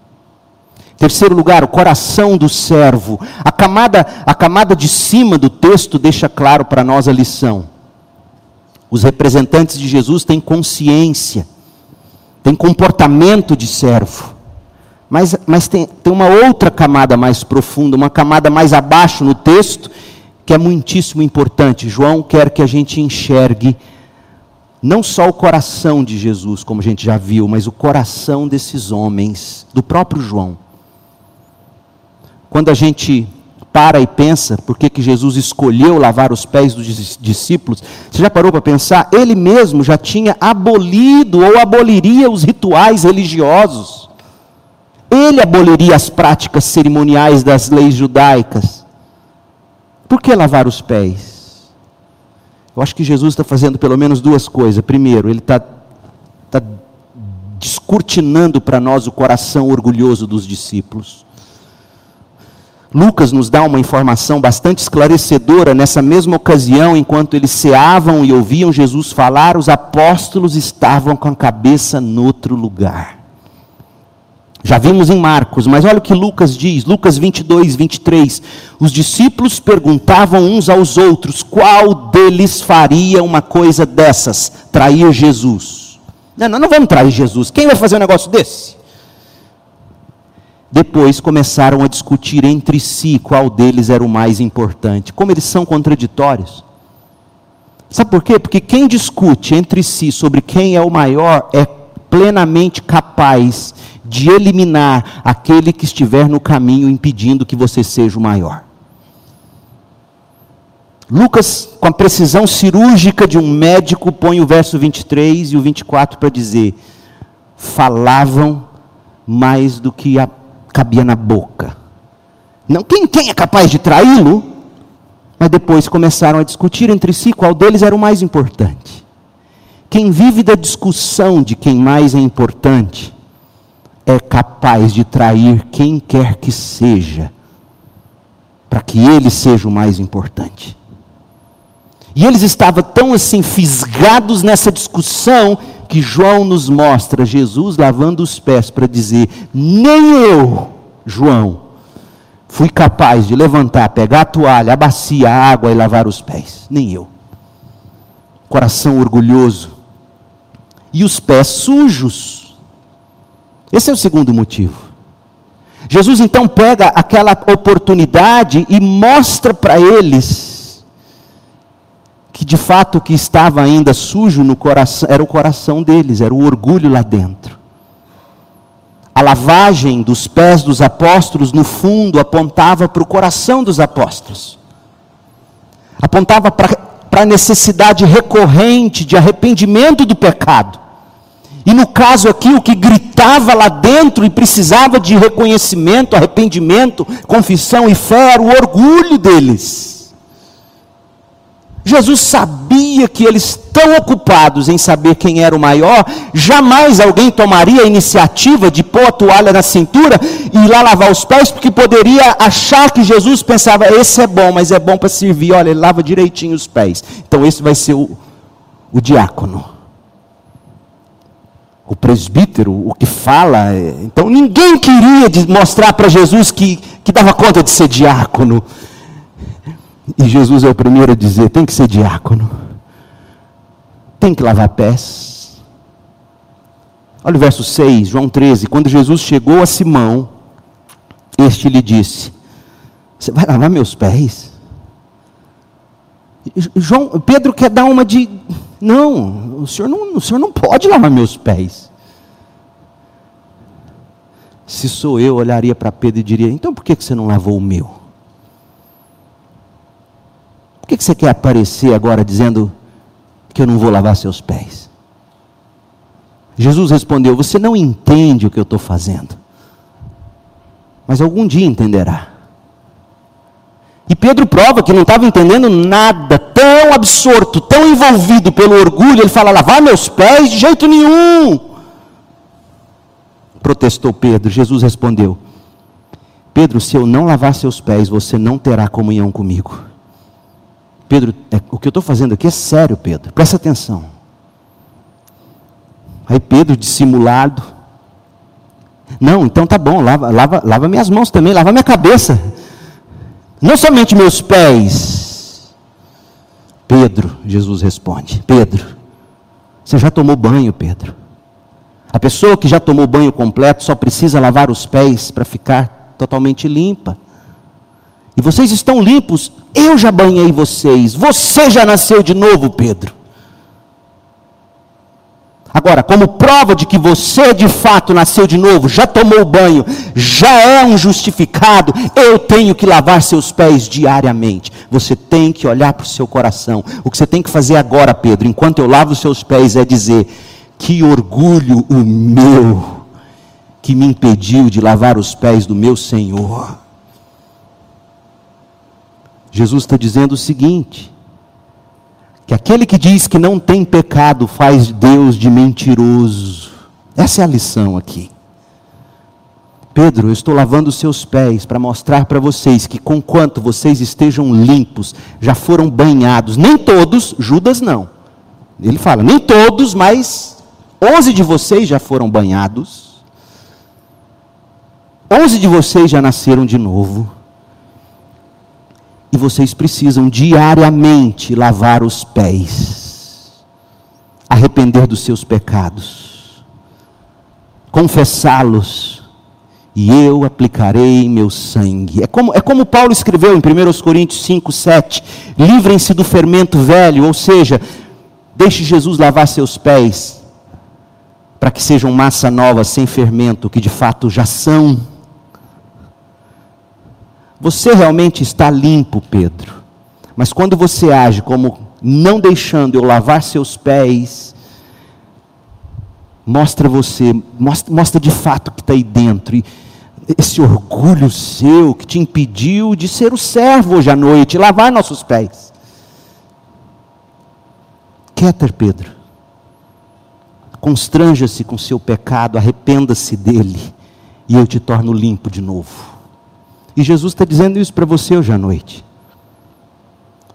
Speaker 1: Terceiro lugar, o coração do servo. A camada, a camada de cima do texto deixa claro para nós a lição. Os representantes de Jesus têm consciência, têm comportamento de servo. Mas, mas tem, tem uma outra camada mais profunda, uma camada mais abaixo no texto, que é muitíssimo importante. João quer que a gente enxergue não só o coração de Jesus, como a gente já viu, mas o coração desses homens, do próprio João. Quando a gente para e pensa por que, que Jesus escolheu lavar os pés dos discípulos, você já parou para pensar? Ele mesmo já tinha abolido ou aboliria os rituais religiosos. Ele aboliria as práticas cerimoniais das leis judaicas. Por que lavar os pés? Eu acho que Jesus está fazendo pelo menos duas coisas. Primeiro, ele está tá descortinando para nós o coração orgulhoso dos discípulos. Lucas nos dá uma informação bastante esclarecedora. Nessa mesma ocasião, enquanto eles ceavam e ouviam Jesus falar, os apóstolos estavam com a cabeça outro lugar. Já vimos em Marcos, mas olha o que Lucas diz, Lucas 22, 23. Os discípulos perguntavam uns aos outros qual deles faria uma coisa dessas, trair Jesus. Não, não, não vamos trair Jesus, quem vai fazer um negócio desse? Depois começaram a discutir entre si qual deles era o mais importante. Como eles são contraditórios. Sabe por quê? Porque quem discute entre si sobre quem é o maior é plenamente capaz de eliminar aquele que estiver no caminho impedindo que você seja o maior. Lucas, com a precisão cirúrgica de um médico, põe o verso 23 e o 24 para dizer: falavam mais do que a, cabia na boca. Não quem, quem é capaz de traí-lo? Mas depois começaram a discutir entre si qual deles era o mais importante. Quem vive da discussão de quem mais é importante, é capaz de trair quem quer que seja, para que ele seja o mais importante. E eles estavam tão assim fisgados nessa discussão que João nos mostra Jesus lavando os pés para dizer: nem eu, João, fui capaz de levantar, pegar a toalha, a bacia, a água e lavar os pés. Nem eu. Coração orgulhoso. E os pés sujos. Esse é o segundo motivo. Jesus então pega aquela oportunidade e mostra para eles que de fato o que estava ainda sujo no coração era o coração deles, era o orgulho lá dentro. A lavagem dos pés dos apóstolos, no fundo, apontava para o coração dos apóstolos, apontava para a necessidade recorrente de arrependimento do pecado. E no caso aqui, o que gritava lá dentro e precisava de reconhecimento, arrependimento, confissão e fé era o orgulho deles. Jesus sabia que eles, tão ocupados em saber quem era o maior, jamais alguém tomaria a iniciativa de pôr a toalha na cintura e ir lá lavar os pés, porque poderia achar que Jesus pensava: esse é bom, mas é bom para servir, olha, ele lava direitinho os pés. Então esse vai ser o, o diácono o presbítero, o que fala. É, então ninguém queria mostrar para Jesus que, que dava conta de ser diácono. E Jesus é o primeiro a dizer: tem que ser diácono, tem que lavar pés. Olha o verso 6, João 13. Quando Jesus chegou a Simão, este lhe disse: Você vai lavar meus pés? João, Pedro quer dar uma de não, o senhor não, o senhor não pode lavar meus pés. Se sou eu, olharia para Pedro e diria: então por que você não lavou o meu? Por que você quer aparecer agora dizendo que eu não vou lavar seus pés? Jesus respondeu: Você não entende o que eu estou fazendo, mas algum dia entenderá. E Pedro prova que não estava entendendo nada, tão absorto, tão envolvido pelo orgulho, ele fala: lavar meus pés de jeito nenhum. Protestou Pedro. Jesus respondeu: Pedro, se eu não lavar seus pés, você não terá comunhão comigo. Pedro, é, o que eu estou fazendo aqui é sério, Pedro, presta atenção. Aí Pedro, dissimulado, Não, então tá bom, lava, lava, lava minhas mãos também, lava minha cabeça. Não somente meus pés. Pedro, Jesus responde: Pedro, você já tomou banho, Pedro? A pessoa que já tomou banho completo só precisa lavar os pés para ficar totalmente limpa. E vocês estão limpos, eu já banhei vocês, você já nasceu de novo, Pedro. Agora, como prova de que você de fato nasceu de novo, já tomou banho, já é um justificado, eu tenho que lavar seus pés diariamente. Você tem que olhar para o seu coração. O que você tem que fazer agora, Pedro, enquanto eu lavo os seus pés, é dizer: que orgulho o meu que me impediu de lavar os pés do meu Senhor. Jesus está dizendo o seguinte: que aquele que diz que não tem pecado faz Deus de mentiroso. Essa é a lição aqui. Pedro, eu estou lavando os seus pés para mostrar para vocês que, conquanto vocês estejam limpos, já foram banhados. Nem todos, Judas não. Ele fala, nem todos, mas onze de vocês já foram banhados. Onze de vocês já nasceram de novo. E vocês precisam diariamente lavar os pés, arrepender dos seus pecados, confessá-los, e eu aplicarei meu sangue. É como, é como Paulo escreveu em 1 Coríntios 5, 7: livrem-se do fermento velho, ou seja, deixe Jesus lavar seus pés, para que sejam massa nova, sem fermento, que de fato já são você realmente está limpo, Pedro. Mas quando você age como não deixando eu lavar seus pés, mostra você, mostra, mostra de fato o que está aí dentro. E esse orgulho seu que te impediu de ser o servo hoje à noite, lavar nossos pés. Keter, Pedro. Constranja-se com seu pecado, arrependa-se dele, e eu te torno limpo de novo. E Jesus está dizendo isso para você hoje à noite.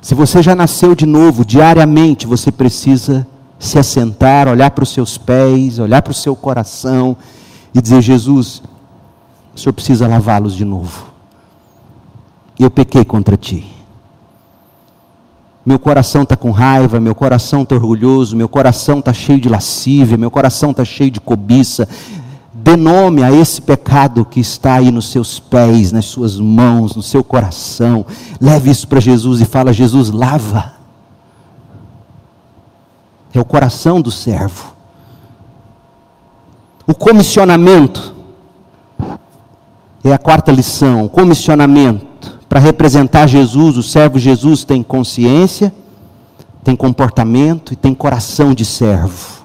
Speaker 1: Se você já nasceu de novo, diariamente você precisa se assentar, olhar para os seus pés, olhar para o seu coração e dizer: Jesus, o Senhor precisa lavá-los de novo. Eu pequei contra ti. Meu coração está com raiva, meu coração está orgulhoso, meu coração está cheio de lascívia, meu coração está cheio de cobiça, Dê nome a esse pecado que está aí nos seus pés, nas suas mãos, no seu coração. Leve isso para Jesus e fala: Jesus, lava. É o coração do servo. O comissionamento é a quarta lição. O comissionamento para representar Jesus, o servo Jesus tem consciência, tem comportamento e tem coração de servo.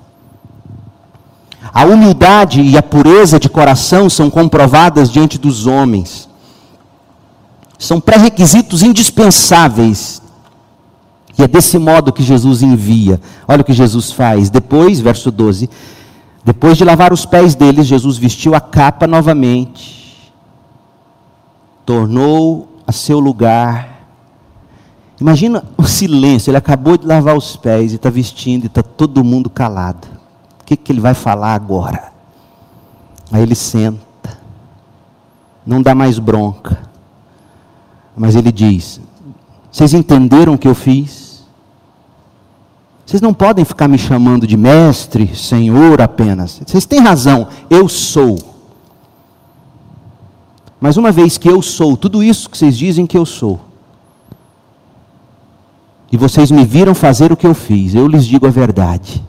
Speaker 1: A humildade e a pureza de coração são comprovadas diante dos homens. São pré-requisitos indispensáveis. E é desse modo que Jesus envia. Olha o que Jesus faz. Depois, verso 12. Depois de lavar os pés deles, Jesus vestiu a capa novamente, tornou a seu lugar. Imagina o silêncio. Ele acabou de lavar os pés e está vestindo e está todo mundo calado que, que ele vai falar agora? Aí ele senta, não dá mais bronca, mas ele diz: Vocês entenderam o que eu fiz? Vocês não podem ficar me chamando de mestre, senhor apenas. Vocês têm razão, eu sou. Mas uma vez que eu sou tudo isso que vocês dizem que eu sou, e vocês me viram fazer o que eu fiz, eu lhes digo a verdade.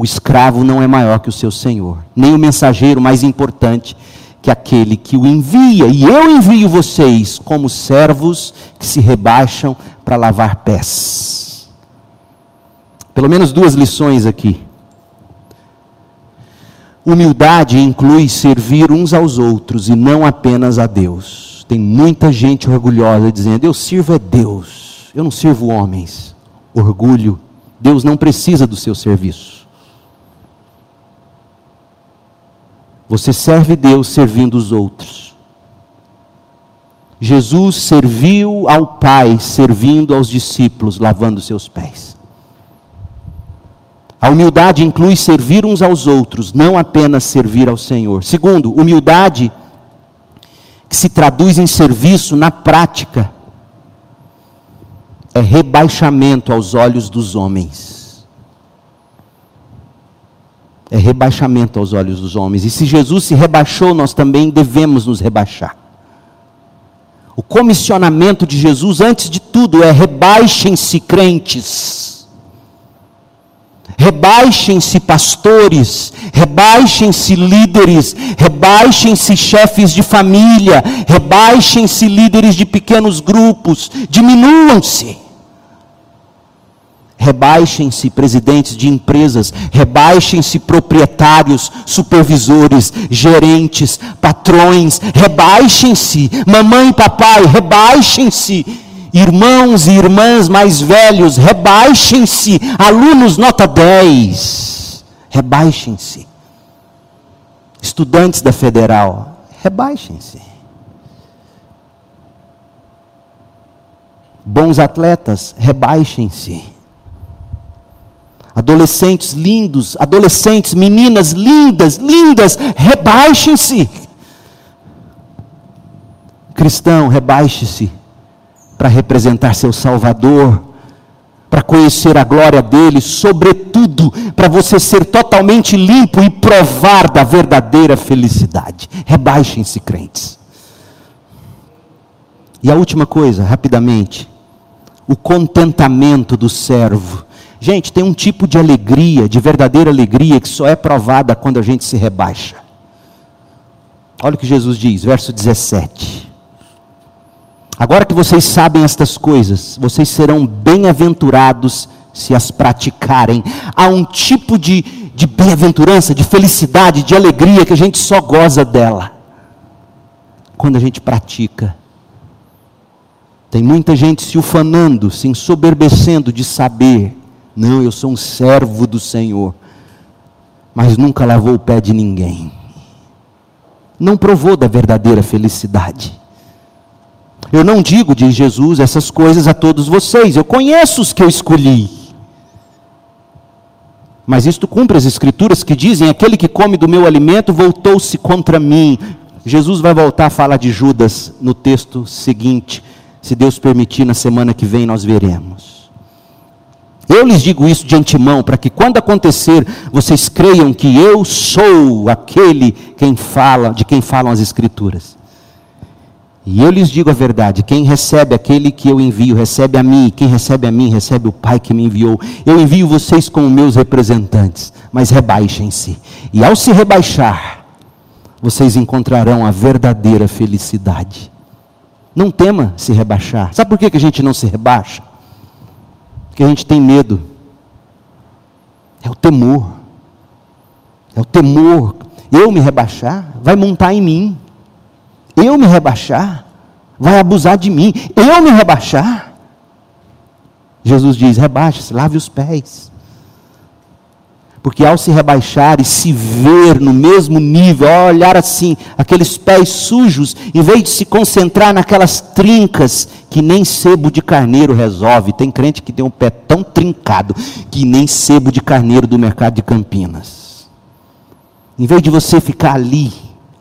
Speaker 1: O escravo não é maior que o seu senhor, nem o mensageiro mais importante que aquele que o envia. E eu envio vocês como servos que se rebaixam para lavar pés. Pelo menos duas lições aqui. Humildade inclui servir uns aos outros e não apenas a Deus. Tem muita gente orgulhosa dizendo: Eu sirvo a Deus, eu não sirvo homens. Orgulho. Deus não precisa do seu serviço. Você serve Deus servindo os outros. Jesus serviu ao Pai, servindo aos discípulos, lavando seus pés. A humildade inclui servir uns aos outros, não apenas servir ao Senhor. Segundo, humildade que se traduz em serviço na prática é rebaixamento aos olhos dos homens. É rebaixamento aos olhos dos homens. E se Jesus se rebaixou, nós também devemos nos rebaixar. O comissionamento de Jesus, antes de tudo, é rebaixem-se crentes. Rebaixem-se pastores, rebaixem-se líderes, rebaixem-se chefes de família, rebaixem-se líderes de pequenos grupos, diminuam-se. Rebaixem-se presidentes de empresas, rebaixem-se proprietários, supervisores, gerentes, patrões, rebaixem-se, mamãe e papai, rebaixem-se, irmãos e irmãs mais velhos, rebaixem-se, alunos nota 10, rebaixem-se, estudantes da federal, rebaixem-se. Bons atletas, rebaixem-se Adolescentes lindos, adolescentes, meninas lindas, lindas, rebaixem-se. Cristão, rebaixe-se para representar seu Salvador, para conhecer a glória dele, sobretudo para você ser totalmente limpo e provar da verdadeira felicidade. Rebaixem-se, crentes. E a última coisa, rapidamente, o contentamento do servo Gente, tem um tipo de alegria, de verdadeira alegria, que só é provada quando a gente se rebaixa. Olha o que Jesus diz, verso 17. Agora que vocês sabem estas coisas, vocês serão bem-aventurados se as praticarem. Há um tipo de, de bem-aventurança, de felicidade, de alegria que a gente só goza dela quando a gente pratica. Tem muita gente se ufanando, se ensoberbecendo de saber não, eu sou um servo do Senhor, mas nunca lavou o pé de ninguém. Não provou da verdadeira felicidade. Eu não digo, diz Jesus, essas coisas a todos vocês, eu conheço os que eu escolhi. Mas isto cumpre as escrituras que dizem: aquele que come do meu alimento voltou-se contra mim. Jesus vai voltar a falar de Judas no texto seguinte. Se Deus permitir, na semana que vem nós veremos. Eu lhes digo isso de antemão, para que quando acontecer, vocês creiam que eu sou aquele quem fala, de quem falam as Escrituras. E eu lhes digo a verdade: quem recebe aquele que eu envio, recebe a mim, quem recebe a mim, recebe o Pai que me enviou. Eu envio vocês como meus representantes, mas rebaixem-se. E ao se rebaixar, vocês encontrarão a verdadeira felicidade. Não tema se rebaixar. Sabe por que a gente não se rebaixa? Que a gente tem medo. É o temor. É o temor. Eu me rebaixar, vai montar em mim. Eu me rebaixar, vai abusar de mim. Eu me rebaixar. Jesus diz: rebaixe-se, lave os pés. Porque ao se rebaixar e se ver no mesmo nível, ao olhar assim, aqueles pés sujos, em vez de se concentrar naquelas trincas que nem sebo de carneiro resolve. Tem crente que tem um pé tão trincado que nem sebo de carneiro do mercado de Campinas. Em vez de você ficar ali,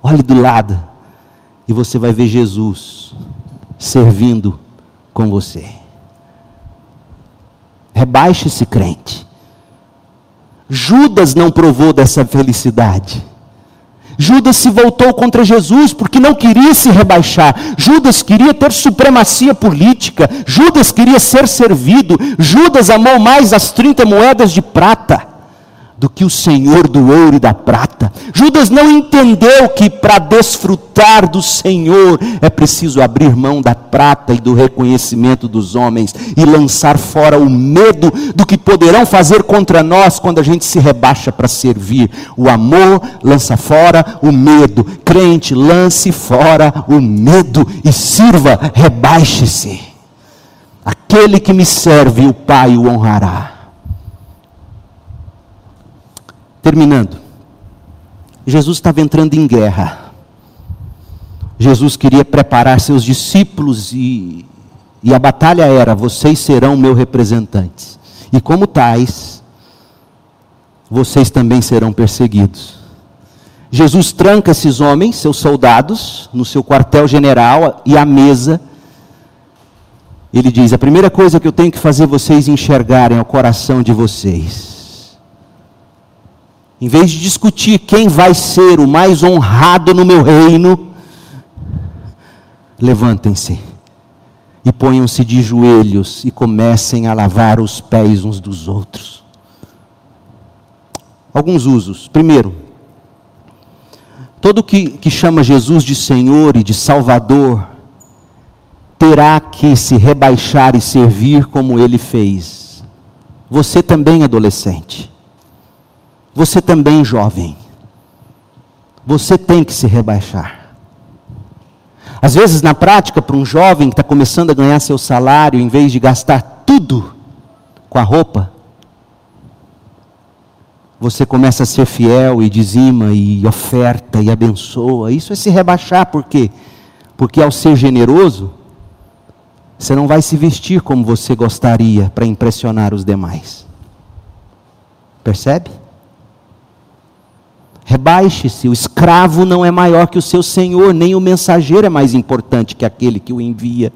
Speaker 1: olhe do lado, e você vai ver Jesus servindo com você. Rebaixe-se, crente. Judas não provou dessa felicidade. Judas se voltou contra Jesus porque não queria se rebaixar. Judas queria ter supremacia política. Judas queria ser servido. Judas amou mais as 30 moedas de prata do que o Senhor do ouro e da prata. Judas não entendeu que para desfrutar do Senhor é preciso abrir mão da prata e do reconhecimento dos homens e lançar fora o medo do que poderão fazer contra nós quando a gente se rebaixa para servir. O amor lança fora o medo. Crente, lance fora o medo e sirva, rebaixe-se. Aquele que me serve, o Pai o honrará. Terminando. Jesus estava entrando em guerra. Jesus queria preparar seus discípulos e, e a batalha era: vocês serão meus representantes. E como tais, vocês também serão perseguidos. Jesus tranca esses homens, seus soldados, no seu quartel-general e à mesa. Ele diz: A primeira coisa que eu tenho que fazer vocês enxergarem é o coração de vocês. Em vez de discutir quem vai ser o mais honrado no meu reino, levantem-se e ponham-se de joelhos e comecem a lavar os pés uns dos outros. Alguns usos. Primeiro, todo que, que chama Jesus de Senhor e de Salvador terá que se rebaixar e servir como ele fez. Você também, adolescente. Você também, jovem. Você tem que se rebaixar. Às vezes, na prática, para um jovem que está começando a ganhar seu salário, em vez de gastar tudo com a roupa, você começa a ser fiel e dizima e oferta e abençoa. Isso é se rebaixar, por quê? Porque ao ser generoso, você não vai se vestir como você gostaria para impressionar os demais. Percebe? Rebaixe-se, o escravo não é maior que o seu senhor, nem o mensageiro é mais importante que aquele que o envia.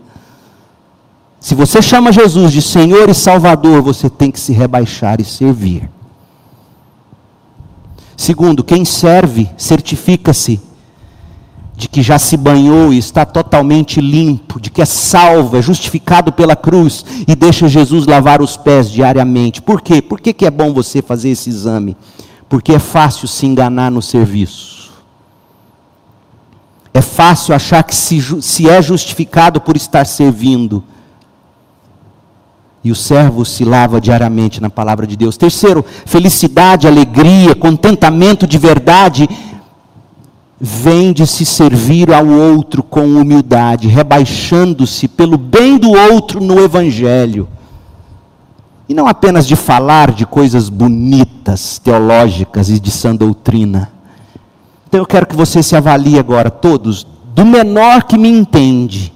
Speaker 1: Se você chama Jesus de Senhor e Salvador, você tem que se rebaixar e servir. Segundo, quem serve, certifica-se de que já se banhou e está totalmente limpo, de que é salvo, é justificado pela cruz e deixa Jesus lavar os pés diariamente. Por quê? Por que, que é bom você fazer esse exame? Porque é fácil se enganar no serviço. É fácil achar que se, se é justificado por estar servindo. E o servo se lava diariamente na palavra de Deus. Terceiro, felicidade, alegria, contentamento de verdade vem de se servir ao outro com humildade, rebaixando-se pelo bem do outro no Evangelho. E não apenas de falar de coisas bonitas, teológicas e de sã doutrina. Então eu quero que você se avalie agora, todos, do menor que me entende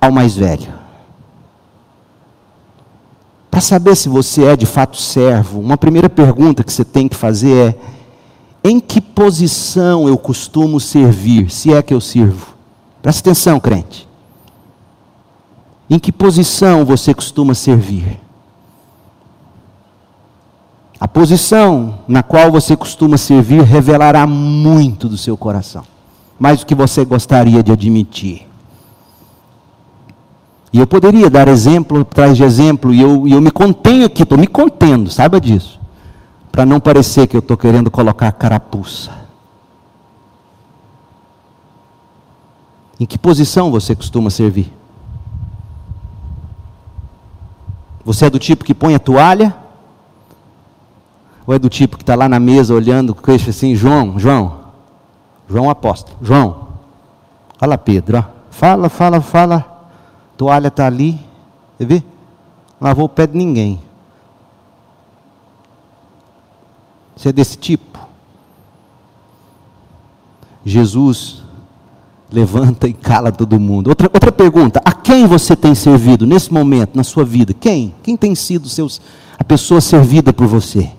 Speaker 1: ao mais velho. Para saber se você é de fato servo, uma primeira pergunta que você tem que fazer é: em que posição eu costumo servir, se é que eu sirvo? Presta atenção, crente. Em que posição você costuma servir? A posição na qual você costuma servir revelará muito do seu coração, mais do que você gostaria de admitir. E eu poderia dar exemplo atrás de exemplo, e eu, e eu me contenho aqui, estou me contendo, saiba disso, para não parecer que eu estou querendo colocar carapuça. Em que posição você costuma servir? Você é do tipo que põe a toalha? Ou é do tipo que está lá na mesa olhando queixo assim, João, João, João apóstolo, João, fala Pedro, ó. fala, fala, fala, toalha está ali, você vê? Não lavou o pé de ninguém. Você é desse tipo? Jesus levanta e cala todo mundo. Outra, outra pergunta: a quem você tem servido nesse momento, na sua vida? Quem? Quem tem sido seus, a pessoa servida por você?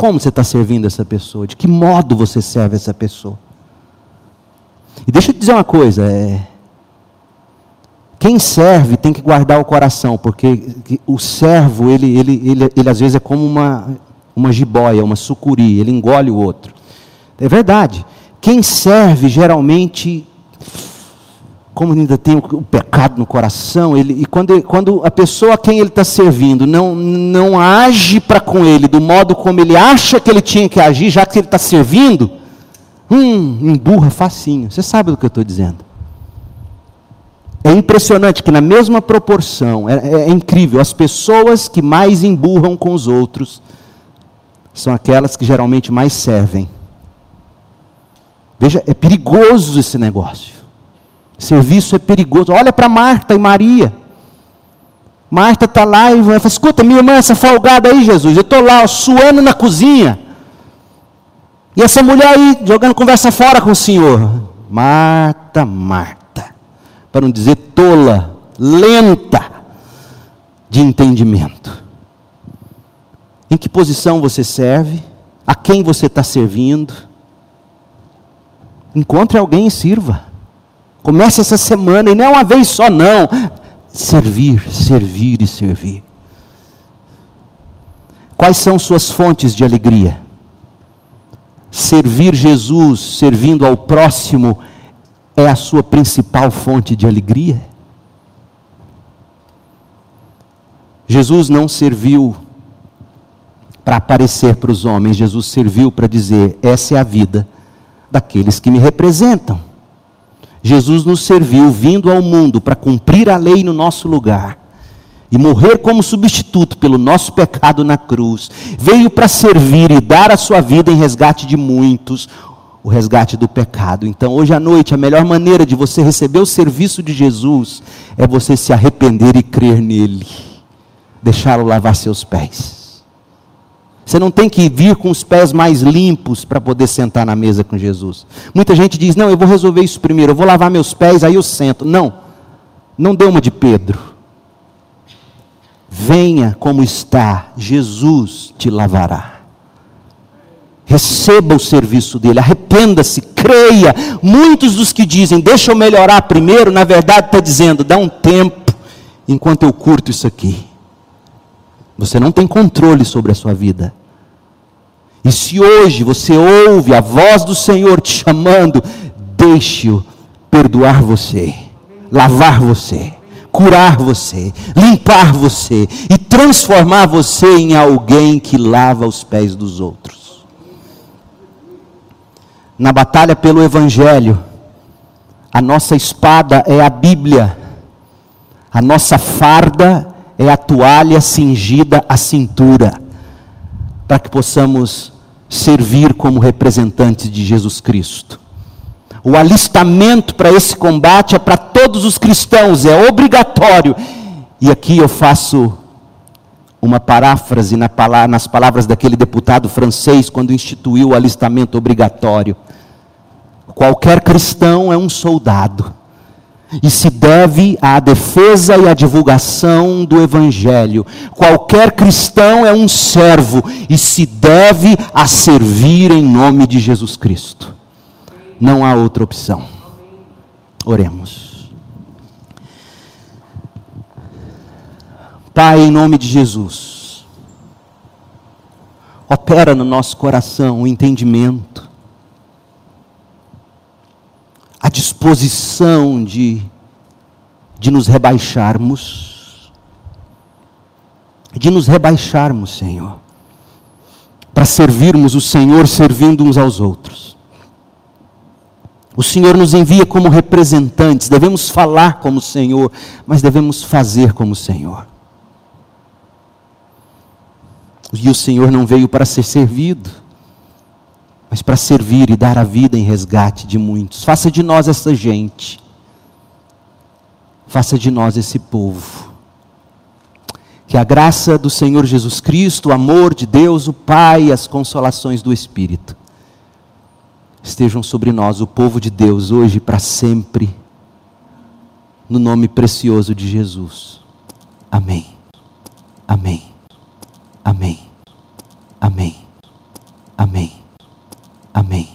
Speaker 1: Como você está servindo essa pessoa? De que modo você serve essa pessoa? E deixa eu te dizer uma coisa: é... quem serve tem que guardar o coração, porque o servo, ele, ele, ele, ele às vezes é como uma, uma jiboia, uma sucuri, ele engole o outro. É verdade. Quem serve geralmente como ainda tem o, pecado no coração, ele, e quando, quando a pessoa a quem ele está servindo não, não age para com ele do modo como ele acha que ele tinha que agir, já que ele está servindo, hum, emburra facinho. Você sabe do que eu estou dizendo. É impressionante que na mesma proporção, é, é, é incrível, as pessoas que mais emburram com os outros são aquelas que geralmente mais servem. Veja, é perigoso esse negócio. Serviço é perigoso. Olha para Marta e Maria. Marta está lá e fala: escuta, minha irmã, essa folgada aí, Jesus. Eu estou lá, ó, suando na cozinha. E essa mulher aí, jogando conversa fora com o Senhor. Marta, Marta. Para não dizer tola, lenta de entendimento. Em que posição você serve? A quem você está servindo? Encontre alguém e sirva. Comece essa semana, e não é uma vez só, não. Servir, servir e servir. Quais são suas fontes de alegria? Servir Jesus, servindo ao próximo, é a sua principal fonte de alegria? Jesus não serviu para aparecer para os homens, Jesus serviu para dizer: essa é a vida daqueles que me representam. Jesus nos serviu vindo ao mundo para cumprir a lei no nosso lugar e morrer como substituto pelo nosso pecado na cruz. Veio para servir e dar a sua vida em resgate de muitos, o resgate do pecado. Então, hoje à noite, a melhor maneira de você receber o serviço de Jesus é você se arrepender e crer nele, deixá-lo lavar seus pés. Você não tem que vir com os pés mais limpos para poder sentar na mesa com Jesus. Muita gente diz: Não, eu vou resolver isso primeiro, eu vou lavar meus pés, aí eu sento. Não, não dê uma de Pedro. Venha como está, Jesus te lavará. Receba o serviço dele, arrependa-se, creia. Muitos dos que dizem, deixa eu melhorar primeiro, na verdade está dizendo, dá um tempo enquanto eu curto isso aqui. Você não tem controle sobre a sua vida. E se hoje você ouve a voz do Senhor te chamando, deixe-o perdoar você, lavar você, curar você, limpar você e transformar você em alguém que lava os pés dos outros. Na batalha pelo Evangelho, a nossa espada é a Bíblia, a nossa farda é a toalha cingida à cintura, para que possamos servir como representantes de Jesus Cristo. O alistamento para esse combate é para todos os cristãos, é obrigatório. E aqui eu faço uma paráfrase nas palavras daquele deputado francês quando instituiu o alistamento obrigatório. Qualquer cristão é um soldado e se deve à defesa e à divulgação do Evangelho. Qualquer cristão é um servo e se deve a servir em nome de Jesus Cristo. Não há outra opção. Oremos. Pai, em nome de Jesus, opera no nosso coração o entendimento a disposição de, de nos rebaixarmos, de nos rebaixarmos, Senhor, para servirmos o Senhor servindo uns aos outros. O Senhor nos envia como representantes, devemos falar como o Senhor, mas devemos fazer como o Senhor. E o Senhor não veio para ser servido, mas para servir e dar a vida em resgate de muitos. Faça de nós essa gente. Faça de nós esse povo. Que a graça do Senhor Jesus Cristo, o amor de Deus, o Pai, as consolações do Espírito estejam sobre nós, o povo de Deus, hoje e para sempre, no nome precioso de Jesus. Amém. Amém. Amém. Amém. Amém. Amém.